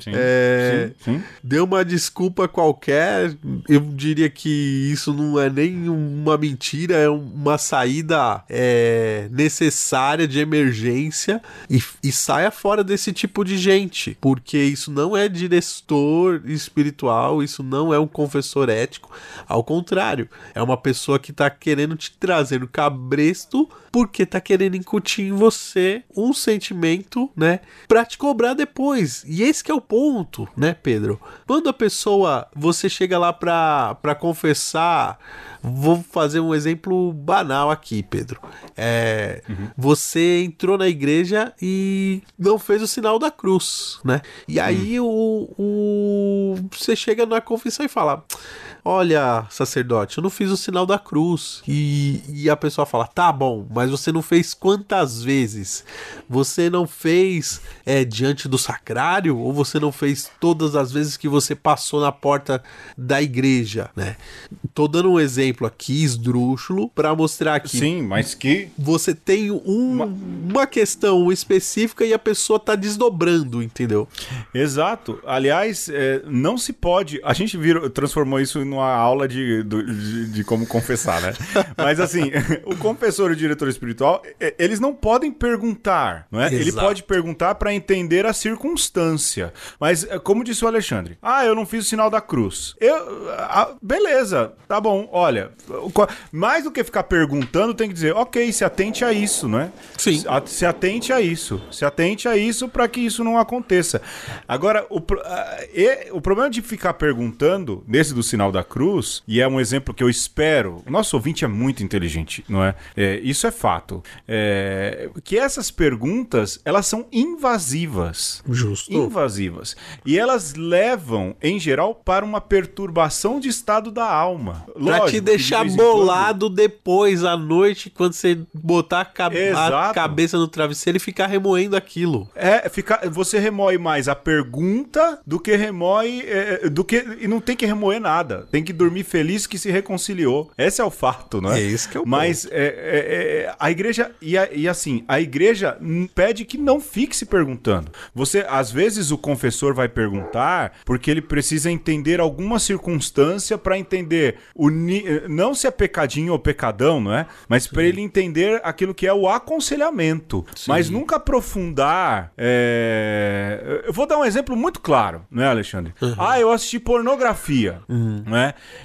Sim, É, sim, sim. Dê uma desculpa qualquer. Eu diria que isso não é nem uma mentira, é uma saída é, necessária de emergência e, e saia fora desse tipo de gente, porque isso não é diretor espiritual, isso não é um confessor ético. Ao contrário, é uma pessoa que tá querendo te trazer no cabresto porque tá querendo incutir em você um sentimento, né, pra te cobrar depois. E esse que é o ponto, né, Pedro? Quando a pessoa, você chega lá pra, pra confessar, vou fazer um exemplo banal aqui, Pedro. É, você entrou na igreja e não fez o sinal da cruz, né? E aí o, o você chega na confissão e fala: Olha, sacerdote, eu não fiz o sinal da cruz. E, e a pessoa fala: Tá bom, mas você não fez quantas vezes? Você não fez é, diante do sacrário? Ou você não fez todas as vezes que você passou na porta da igreja, né? Tô dando um exemplo aqui, esdrúxulo, para mostrar que Sim, mas que você tem um, uma questão específica e a pessoa tá desdobrando, entendeu? Exato. Aliás, é, não se pode. A gente virou, transformou isso numa aula de, de, de como confessar, né? Mas assim, o confessor e o diretor espiritual, eles não podem perguntar, não é? Ele Exato. pode perguntar para entender a circunstância. Mas, é, como disse o Alexandre, ah, eu não fiz o sinal da cruz. Eu, ah, beleza, tá bom. Olha, mais do que ficar perguntando, tem que dizer, ok, se atente a isso, não é? Sim. Se atente a isso. Se atente a isso para que isso não aconteça. Agora, o, o problema de ficar perguntando, nesse do sinal da cruz, e é um exemplo que eu espero, o nosso ouvinte é muito inteligente, não é? É, isso é fato. É, que essas perguntas, elas são invasivas. Justo. Invasivas. E elas levam, em geral, para uma perturbação de estado da alma. Pra Lógico te de deixar vez em quando- bolado depois à noite, quando você botar a, cab- a cabeça no travesseiro e ficar remoendo aquilo. É, fica, você remói mais a pergunta do que remói. é, do que, e não tem que remoer nada. Tem que dormir feliz que se reconciliou. Esse é o fato, não é? É esse que é o Mas é, é, é, a igreja. E, a- e assim, a igreja pede que não fique se perguntando. Você, às vezes, o confessor vai perguntar porque ele precisa entender alguma circunstância para entender o ni- não se é pecadinho ou pecadão, não é? Mas para ele entender aquilo que é o aconselhamento. Mas nunca aprofundar. é, Eu vou dar um exemplo muito claro, não é, Alexandre? Ah, eu assisti pornografia, não é?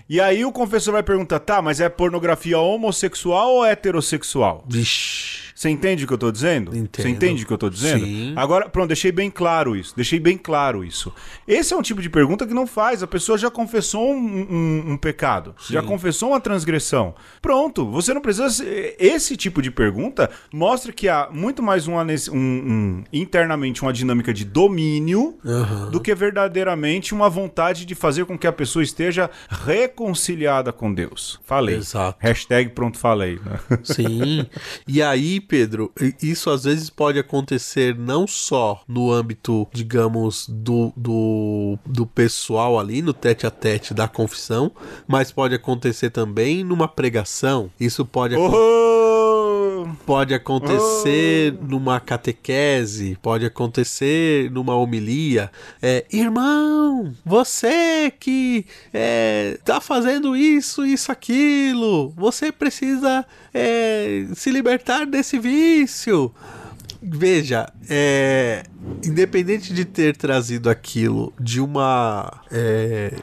E aí o confessor vai perguntar, tá, mas é pornografia homossexual ou heterossexual? Vixe. Você entende o que eu tô dizendo? Entendo. Você entende o que eu tô dizendo? Sim. Agora, pronto, deixei bem claro isso. Deixei bem claro isso. Esse é um tipo de pergunta que não faz. A pessoa já confessou um, um- um pecado. Já confessou uma transgressão. Pronto, você não precisa. Esse tipo de pergunta mostra que há muito mais uma, um- internamente uma dinâmica de domínio do que verdadeiramente uma vontade de fazer com que a pessoa esteja reconciliada com Deus. Falei. Exato. Hashtag pronto falei. né? Sim. E aí, Pedro, isso às vezes pode acontecer não só no âmbito, digamos, do, do, do pessoal ali, no tete a tete da confissão, mas pode acontecer também numa pregação. Isso pode acontecer. Oh! Pode acontecer numa catequese, pode acontecer numa homilia. É, irmão, você que é, tá fazendo isso, isso, aquilo, você precisa é, se libertar desse vício. Veja, é, independente de ter trazido aquilo de uma é,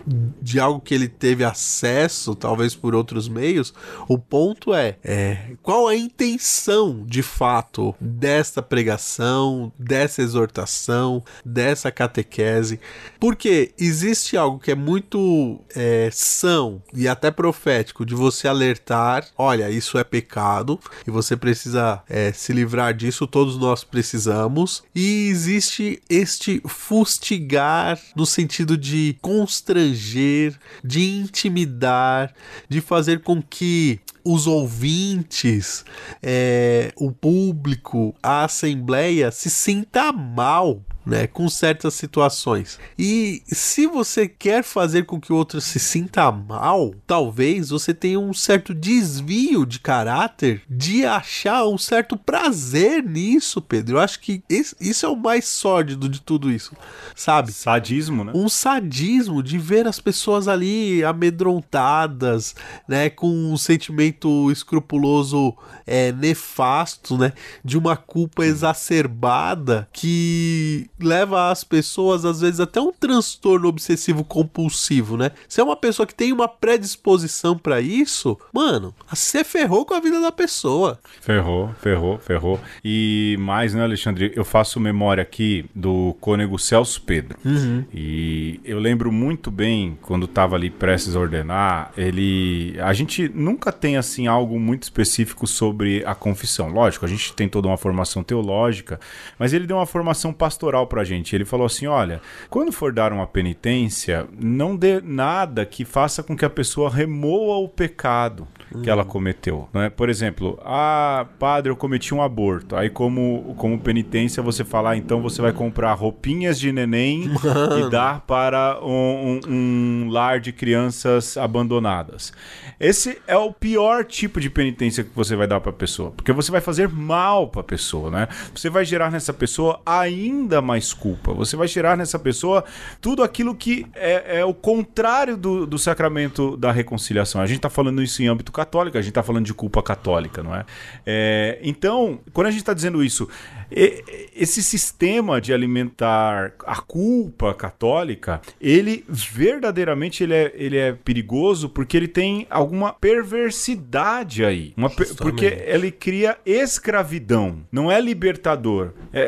de algo que ele teve acesso, talvez por outros meios, o ponto é, é, qual a intenção de fato desta pregação, dessa exortação, dessa catequese? Porque existe algo que é muito é, são e até profético de você alertar, olha, isso é pecado e você precisa é, se livrar disso, todos nós precisamos. E existe este fustigar no sentido de constranger, de intimidar, de fazer com que os ouvintes, é, o público, a assembleia se sinta mal né, com certas situações. E se você quer fazer com que o outro se sinta mal, talvez você tenha um certo desvio de caráter de achar um certo prazer nisso, Pedro. Eu acho que esse- isso é o mais sórdido de tudo isso, sabe? Sadismo, né? um sadismo de ver as pessoas ali amedrontadas, né, com um sentimento escrupuloso é, nefasto, né, de uma culpa exacerbada que leva as pessoas às vezes até um transtorno obsessivo compulsivo, né? Se é uma pessoa que tem uma predisposição pra isso, mano, você ferrou com a vida da pessoa. Ferrou, ferrou, ferrou. E mais, né, Alexandre? Eu faço memória aqui do cônego Celso Pedro. E eu lembro muito bem quando tava ali prestes a ordenar, ele. A gente nunca tem assim algo muito específico sobre a confissão. Lógico, a gente tem toda uma formação teológica, mas ele deu uma formação pastoral pra gente. Ele falou assim: olha, quando for dar uma penitência, não dê nada que faça com que a pessoa remoa o pecado que ela cometeu. Né? Por exemplo, ah, padre, eu cometi um aborto. Aí, como, como penitência, você falar, então você vai comprar roupinhas de neném e dar para um, um- um lar de crianças abandonadas. Esse é o pior tipo de penitência que você vai dar para a pessoa, porque você vai fazer mal para a pessoa, né? Você vai gerar nessa pessoa ainda mais culpa. Você vai gerar nessa pessoa tudo aquilo que é, é o contrário do, do sacramento da reconciliação. A gente está falando isso em âmbito católico, a gente está falando de culpa católica, não é? É, então, quando a gente está dizendo isso, esse sistema de alimentar a culpa católica, ele verdadeiramente ele é, ele é perigoso porque ele tem alguma perversidade aí. Uma per- porque ele cria escravidão, não é libertador. É,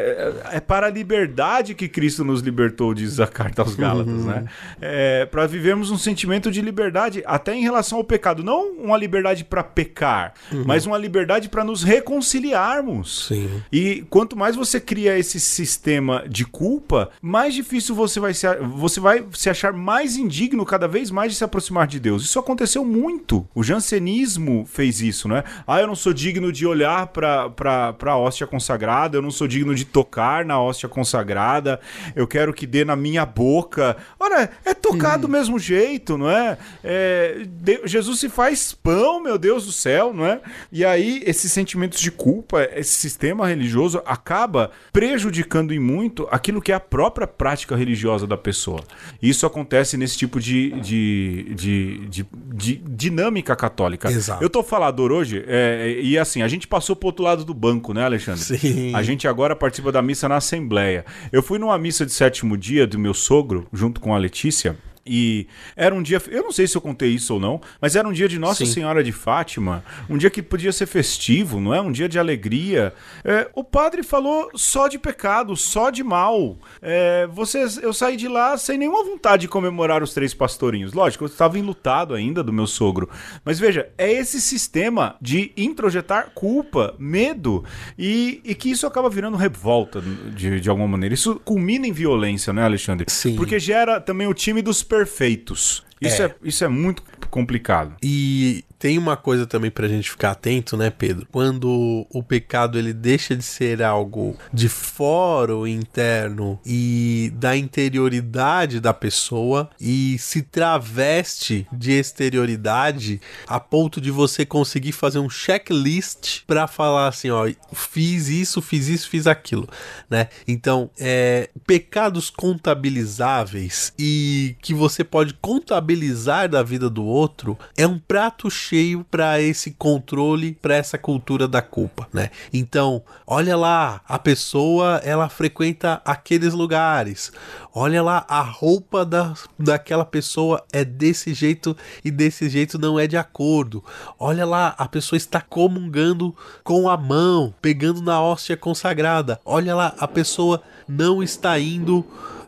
é- é para a liberdade que Cristo nos libertou, diz a carta aos Gálatas, né? É, para vivermos um sentimento de liberdade, até em relação ao pecado. Não uma liberdade para pecar, mas uma liberdade para nos reconciliarmos. Sim. E quanto quanto mais você cria esse sistema de culpa, mais difícil você vai se, você vai se achar mais indigno cada vez mais de se aproximar de Deus. Isso aconteceu muito. O jansenismo fez isso, né? Ah, eu não sou digno de olhar para a hóstia consagrada, eu não sou digno de tocar na hóstia consagrada, eu quero que dê na minha boca. Ora, é tocar do mesmo jeito, não é? É, de- Jesus se faz pão, meu Deus do céu, não é? E aí, esses sentimentos de culpa, esse sistema religioso acaba prejudicando em muito aquilo que é a própria prática religiosa da pessoa. Isso acontece nesse tipo de, de, de, de- de dinâmica católica. Exato. Eu tô falador hoje, é, e assim, a gente passou pro outro lado do banco, né, Alexandre? Sim. A gente agora participa da missa na Assembleia. Eu fui numa missa de sétimo dia do meu sogro, junto com a Letícia. E era um dia, eu não sei se eu contei isso ou não, mas era um dia de Nossa Sim. Senhora de Fátima, um dia que podia ser festivo, não é? Um dia de alegria. É, o padre falou só de pecado, só de mal. É, vocês, eu saí de lá sem nenhuma vontade de comemorar os três pastorinhos. Lógico, eu estava enlutado ainda do meu sogro. Mas veja, é esse sistema de introjetar culpa, medo, e, e que isso acaba virando revolta de, de alguma maneira. Isso culmina em violência, né, Alexandre? Sim. Porque gera também o time dos perfeitos. Isso é, É. isso é muito complicado. E tem uma coisa também pra gente ficar atento, né, Pedro? Quando o pecado ele deixa de ser algo de fora ou interno e da interioridade da pessoa e se traveste de exterioridade a ponto de você conseguir fazer um checklist pra falar assim, ó, fiz isso, fiz isso, fiz aquilo, né? Então, é, pecados contabilizáveis e que você pode contabilizar da vida do outro é um prato cheio para esse controle, para essa cultura da culpa, né? Então, olha lá, a pessoa ela frequenta aqueles lugares. Olha lá, a roupa da, daquela pessoa é desse jeito e desse jeito não é de acordo. Olha lá, a pessoa está comungando com a mão, pegando na hóstia consagrada. Olha lá, a pessoa não está indo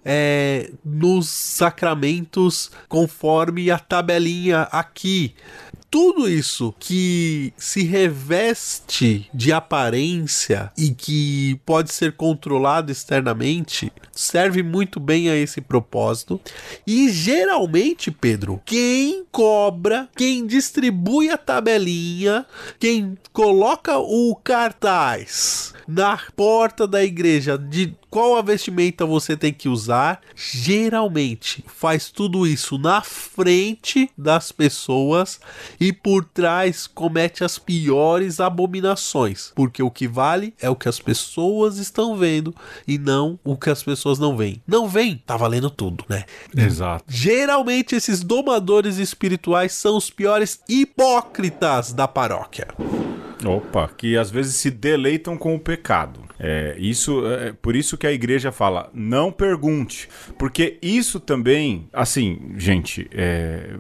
é, nos sacramentos conforme a tabelinha aqui. Tudo isso que se reveste de aparência e que pode ser controlado externamente serve muito bem a esse propósito. E geralmente, Pedro, quem cobra, quem distribui a tabelinha, quem coloca o cartaz na porta da igreja de qual a vestimenta você tem que usar, geralmente faz tudo isso na frente das pessoas e por trás comete as piores abominações, porque o que vale é o que as pessoas estão vendo e não o que as pessoas não veem. Não veem, tá valendo tudo, né? Exato. Geralmente esses domadores espirituais são os piores hipócritas da paróquia. Opa, que às vezes se deleitam com o pecado. É, isso, é por isso que a igreja fala, não pergunte. Porque isso também, assim, gente, é,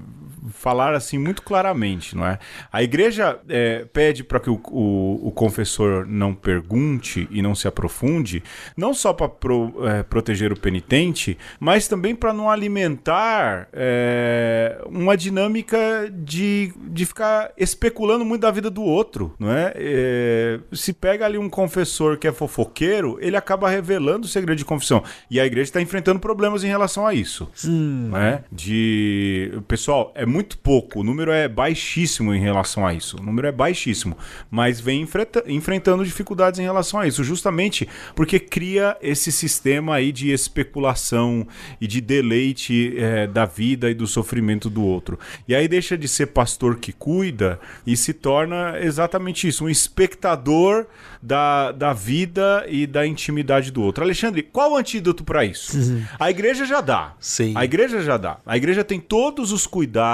falar assim muito claramente, não é? A igreja é, pede para que o, o- o confessor não pergunte e não se aprofunde, não só para proteger o penitente, mas também para não alimentar é, uma dinâmica de, de ficar especulando muito da vida do outro, não é? É, se pega ali um confessor que é fofoqueiro, ele acaba revelando o segredo de confissão. E a igreja está enfrentando problemas em relação a isso. não é? De. Pessoal, é muito pouco. O número é baixíssimo em relação a isso. O número é baixíssimo. Mas vem enfrenta- enfrentando dificuldades em relação a isso. Justamente porque cria esse sistema aí de especulação e de deleite é, da vida e do sofrimento do outro. E aí deixa de ser pastor que cuida e se torna exatamente isso, um espectador da, da vida e da intimidade do outro. Alexandre, qual o antídoto para isso? A igreja já dá. Sim. A igreja já dá. A igreja tem todos os cuidados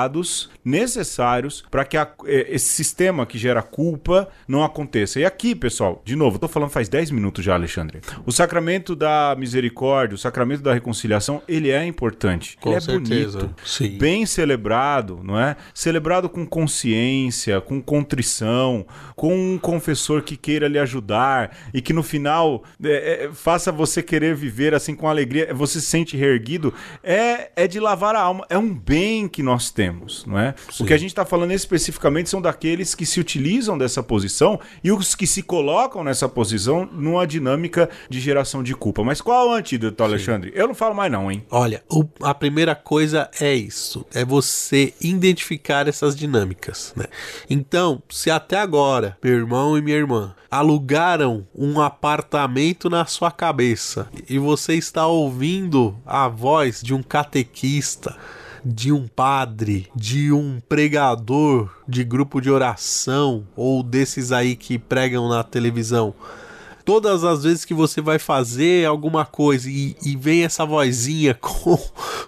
necessários para que a- eh, esse sistema que gera culpa não aconteça. E aqui, pessoal, de novo, tô falando faz 10 minutos já, Alexandre. O sacramento da misericórdia, o sacramento da reconciliação, ele é importante. Com ele é certeza. bonito. Sim. Bem celebrado, não é? Celebrado com consciência, com contrição, com um confessor que queira lhe ajudar e que no final é, é, faça você querer viver assim com alegria, você se sente reerguido, é, é de lavar a alma, é um bem que nós temos. Não é? O que a gente está falando especificamente são daqueles que se utilizam dessa posição e os que se colocam nessa posição numa dinâmica de geração de culpa. Mas qual é o antídoto, Alexandre? Eu não falo mais não, hein? Olha, o- a primeira coisa é isso, é você identificar essas dinâmicas, né? Então, se até agora, meu irmão e minha irmã alugaram um apartamento na sua cabeça e você está ouvindo a voz de um catequista, de um padre, de um pregador de grupo de oração ou desses aí que pregam na televisão, todas as vezes que você vai fazer alguma coisa e, e vem essa vozinha com,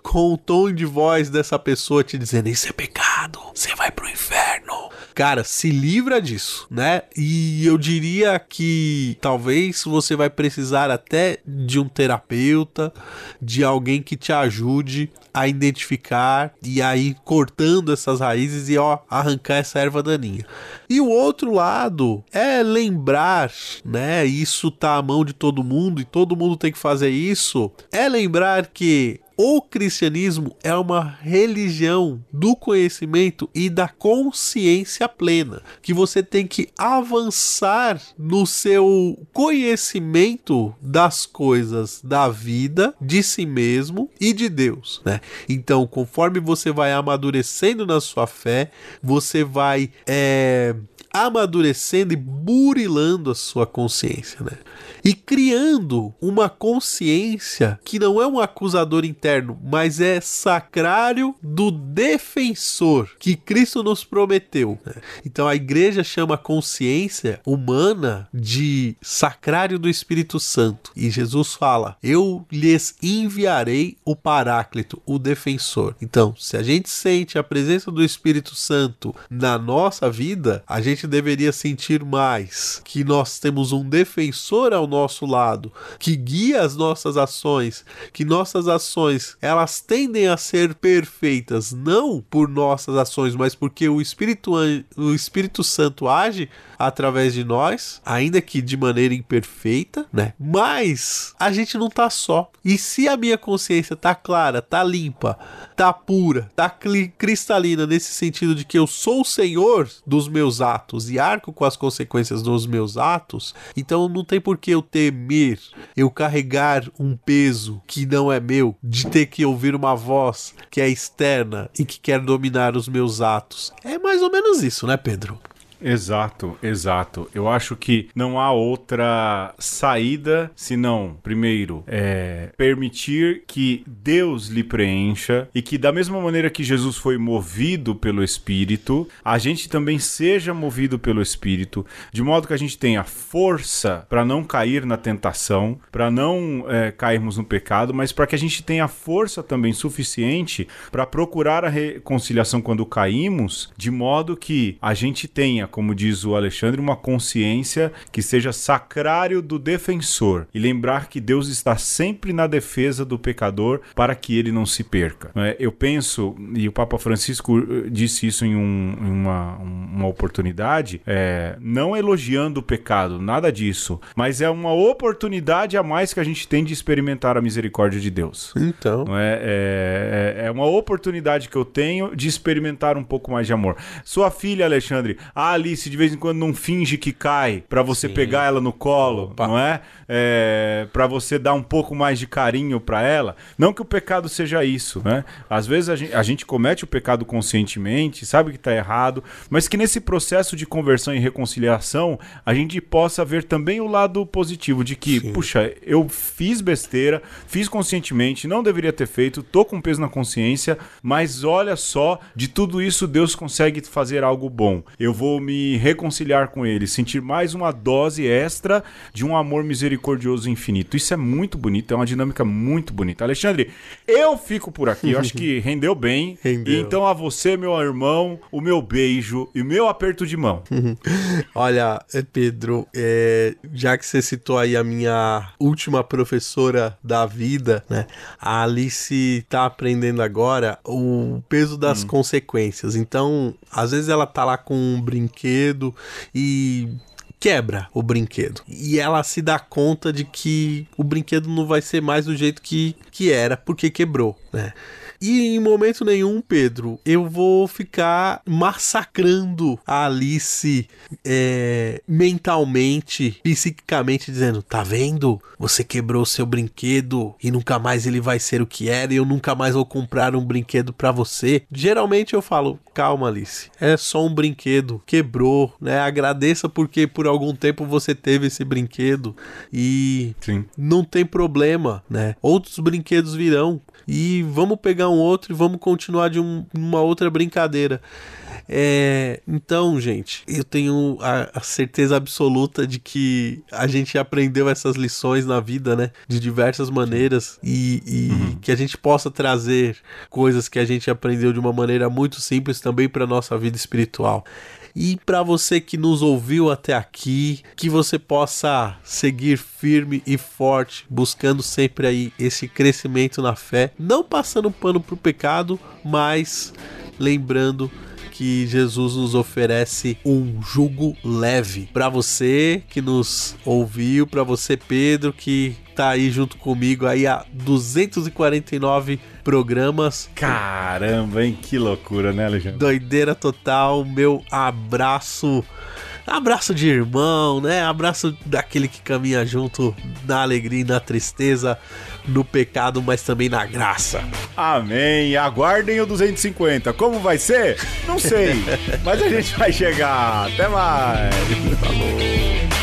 com o tom de voz dessa pessoa te dizendo isso é pecado, você vai pro inferno. Cara, se livra disso, né? E eu diria que talvez você vai precisar até de um terapeuta, de alguém que te ajude a identificar e aí cortando essas raízes e ó, arrancar essa erva daninha. E o outro lado é lembrar, né? Isso tá à mão de todo mundo e todo mundo tem que fazer isso. É lembrar que o cristianismo é uma religião do conhecimento e da consciência plena, que você tem que avançar no seu conhecimento das coisas da vida, de si mesmo e de Deus, né? Então, conforme você vai amadurecendo na sua fé, você vai é, amadurecendo e burilando a sua consciência, né? E criando uma consciência que não é um acusador interno, mas é sacrário do defensor que Cristo nos prometeu. né? Então a igreja chama a consciência humana de sacrário do Espírito Santo. E Jesus fala: Eu lhes enviarei o Paráclito, o defensor. Então, se a gente sente a presença do Espírito Santo na nossa vida, a gente deveria sentir mais que nós temos um defensor ao nosso lado, que guia as nossas ações, que nossas ações elas tendem a ser perfeitas não por nossas ações, mas porque o Espírito, o Espírito Santo age através de nós, ainda que de maneira imperfeita, né? Mas a gente não tá só. E se a minha consciência tá clara, tá limpa, tá pura, tá cristalina nesse sentido de que eu sou o senhor dos meus atos e arco com as consequências dos meus atos, então não tem por que eu temer, eu carregar um peso que não é meu, de ter que ouvir uma voz que é externa e que quer dominar os meus atos. É mais ou menos isso, né, Pedro? Exato, exato. Eu acho que não há outra saída senão, primeiro, é, permitir que Deus lhe preencha e que, da mesma maneira que Jesus foi movido pelo Espírito, a gente também seja movido pelo Espírito, de modo que a gente tenha força para não cair na tentação, para não é, cairmos no pecado, mas para que a gente tenha força também suficiente para procurar a reconciliação quando caímos, de modo que a gente tenha, como diz o Alexandre, uma consciência que seja sacrário do defensor e lembrar que Deus está sempre na defesa do pecador para que ele não se perca. é? Eu penso, e o Papa Francisco eh, disse isso em, um- em uma, uma oportunidade, é, não elogiando o pecado, nada disso, mas é uma oportunidade a mais que a gente tem de experimentar a misericórdia de Deus. Então, é, é, é- é uma oportunidade que eu tenho de experimentar um pouco mais de amor. Sua filha, Alexandre, a Alice de vez em quando não finge que cai pra você pegar ela no colo, Opa. não é? é para você dar um pouco mais de carinho pra ela. Não que o pecado seja isso, né? Às vezes a gente, a gente comete o pecado conscientemente, sabe que tá errado, mas que nesse processo de conversão e reconciliação a gente possa ver também o lado positivo de que, puxa, eu fiz besteira, fiz conscientemente, não deveria ter feito, tô com peso na consciência, mas olha só, de tudo isso Deus consegue fazer algo bom. Eu vou me reconciliar com ele, sentir mais uma dose extra de um amor misericordioso infinito. Isso é muito bonito, é uma dinâmica muito bonita. Alexandre, eu fico por aqui, eu acho que rendeu bem. Rendeu. Então a você, meu irmão, o meu beijo e o meu aperto de mão. Olha, eh, Pedro, eh, já que você citou aí a minha última professora da vida, né? A Alice tá aprendendo agora o peso das consequências. Então, às vezes ela tá lá com um brinquedo e quebra o brinquedo. E ela se dá conta de que o brinquedo não vai ser mais do jeito que, que era, porque quebrou, né? E em momento nenhum, Pedro, eu vou ficar massacrando a Alice é, mentalmente, psiquicamente, dizendo: tá vendo? Você quebrou seu brinquedo e nunca mais ele vai ser o que era e eu nunca mais vou comprar um brinquedo pra você. Geralmente eu falo: calma, Alice, é só um brinquedo, quebrou, né? Agradeça porque por algum tempo você teve esse brinquedo e Sim. não tem problema, né? Outros brinquedos virão e vamos pegar um outro e vamos continuar de um- uma outra brincadeira. É, então, gente, eu tenho a, a certeza absoluta de que a gente aprendeu essas lições na vida, né? De diversas maneiras e, e que a gente possa trazer coisas que a gente aprendeu de uma maneira muito simples também para nossa vida espiritual. E para você que nos ouviu até aqui, que você possa seguir firme e forte, buscando sempre aí esse crescimento na fé, não passando pano pro pecado, mas lembrando que Jesus nos oferece um jugo leve. Para você que nos ouviu, para você Pedro que tá aí junto comigo aí há 249 programas. Caramba, hein? Que loucura, né, Alexandre? Doideira total, meu abraço. Abraço de irmão, né? Abraço daquele que caminha junto na alegria e na tristeza, no pecado, mas também na graça. Amém. Aguardem o 250. Como vai ser? Não sei. Mas a gente vai chegar. Até mais. Falou.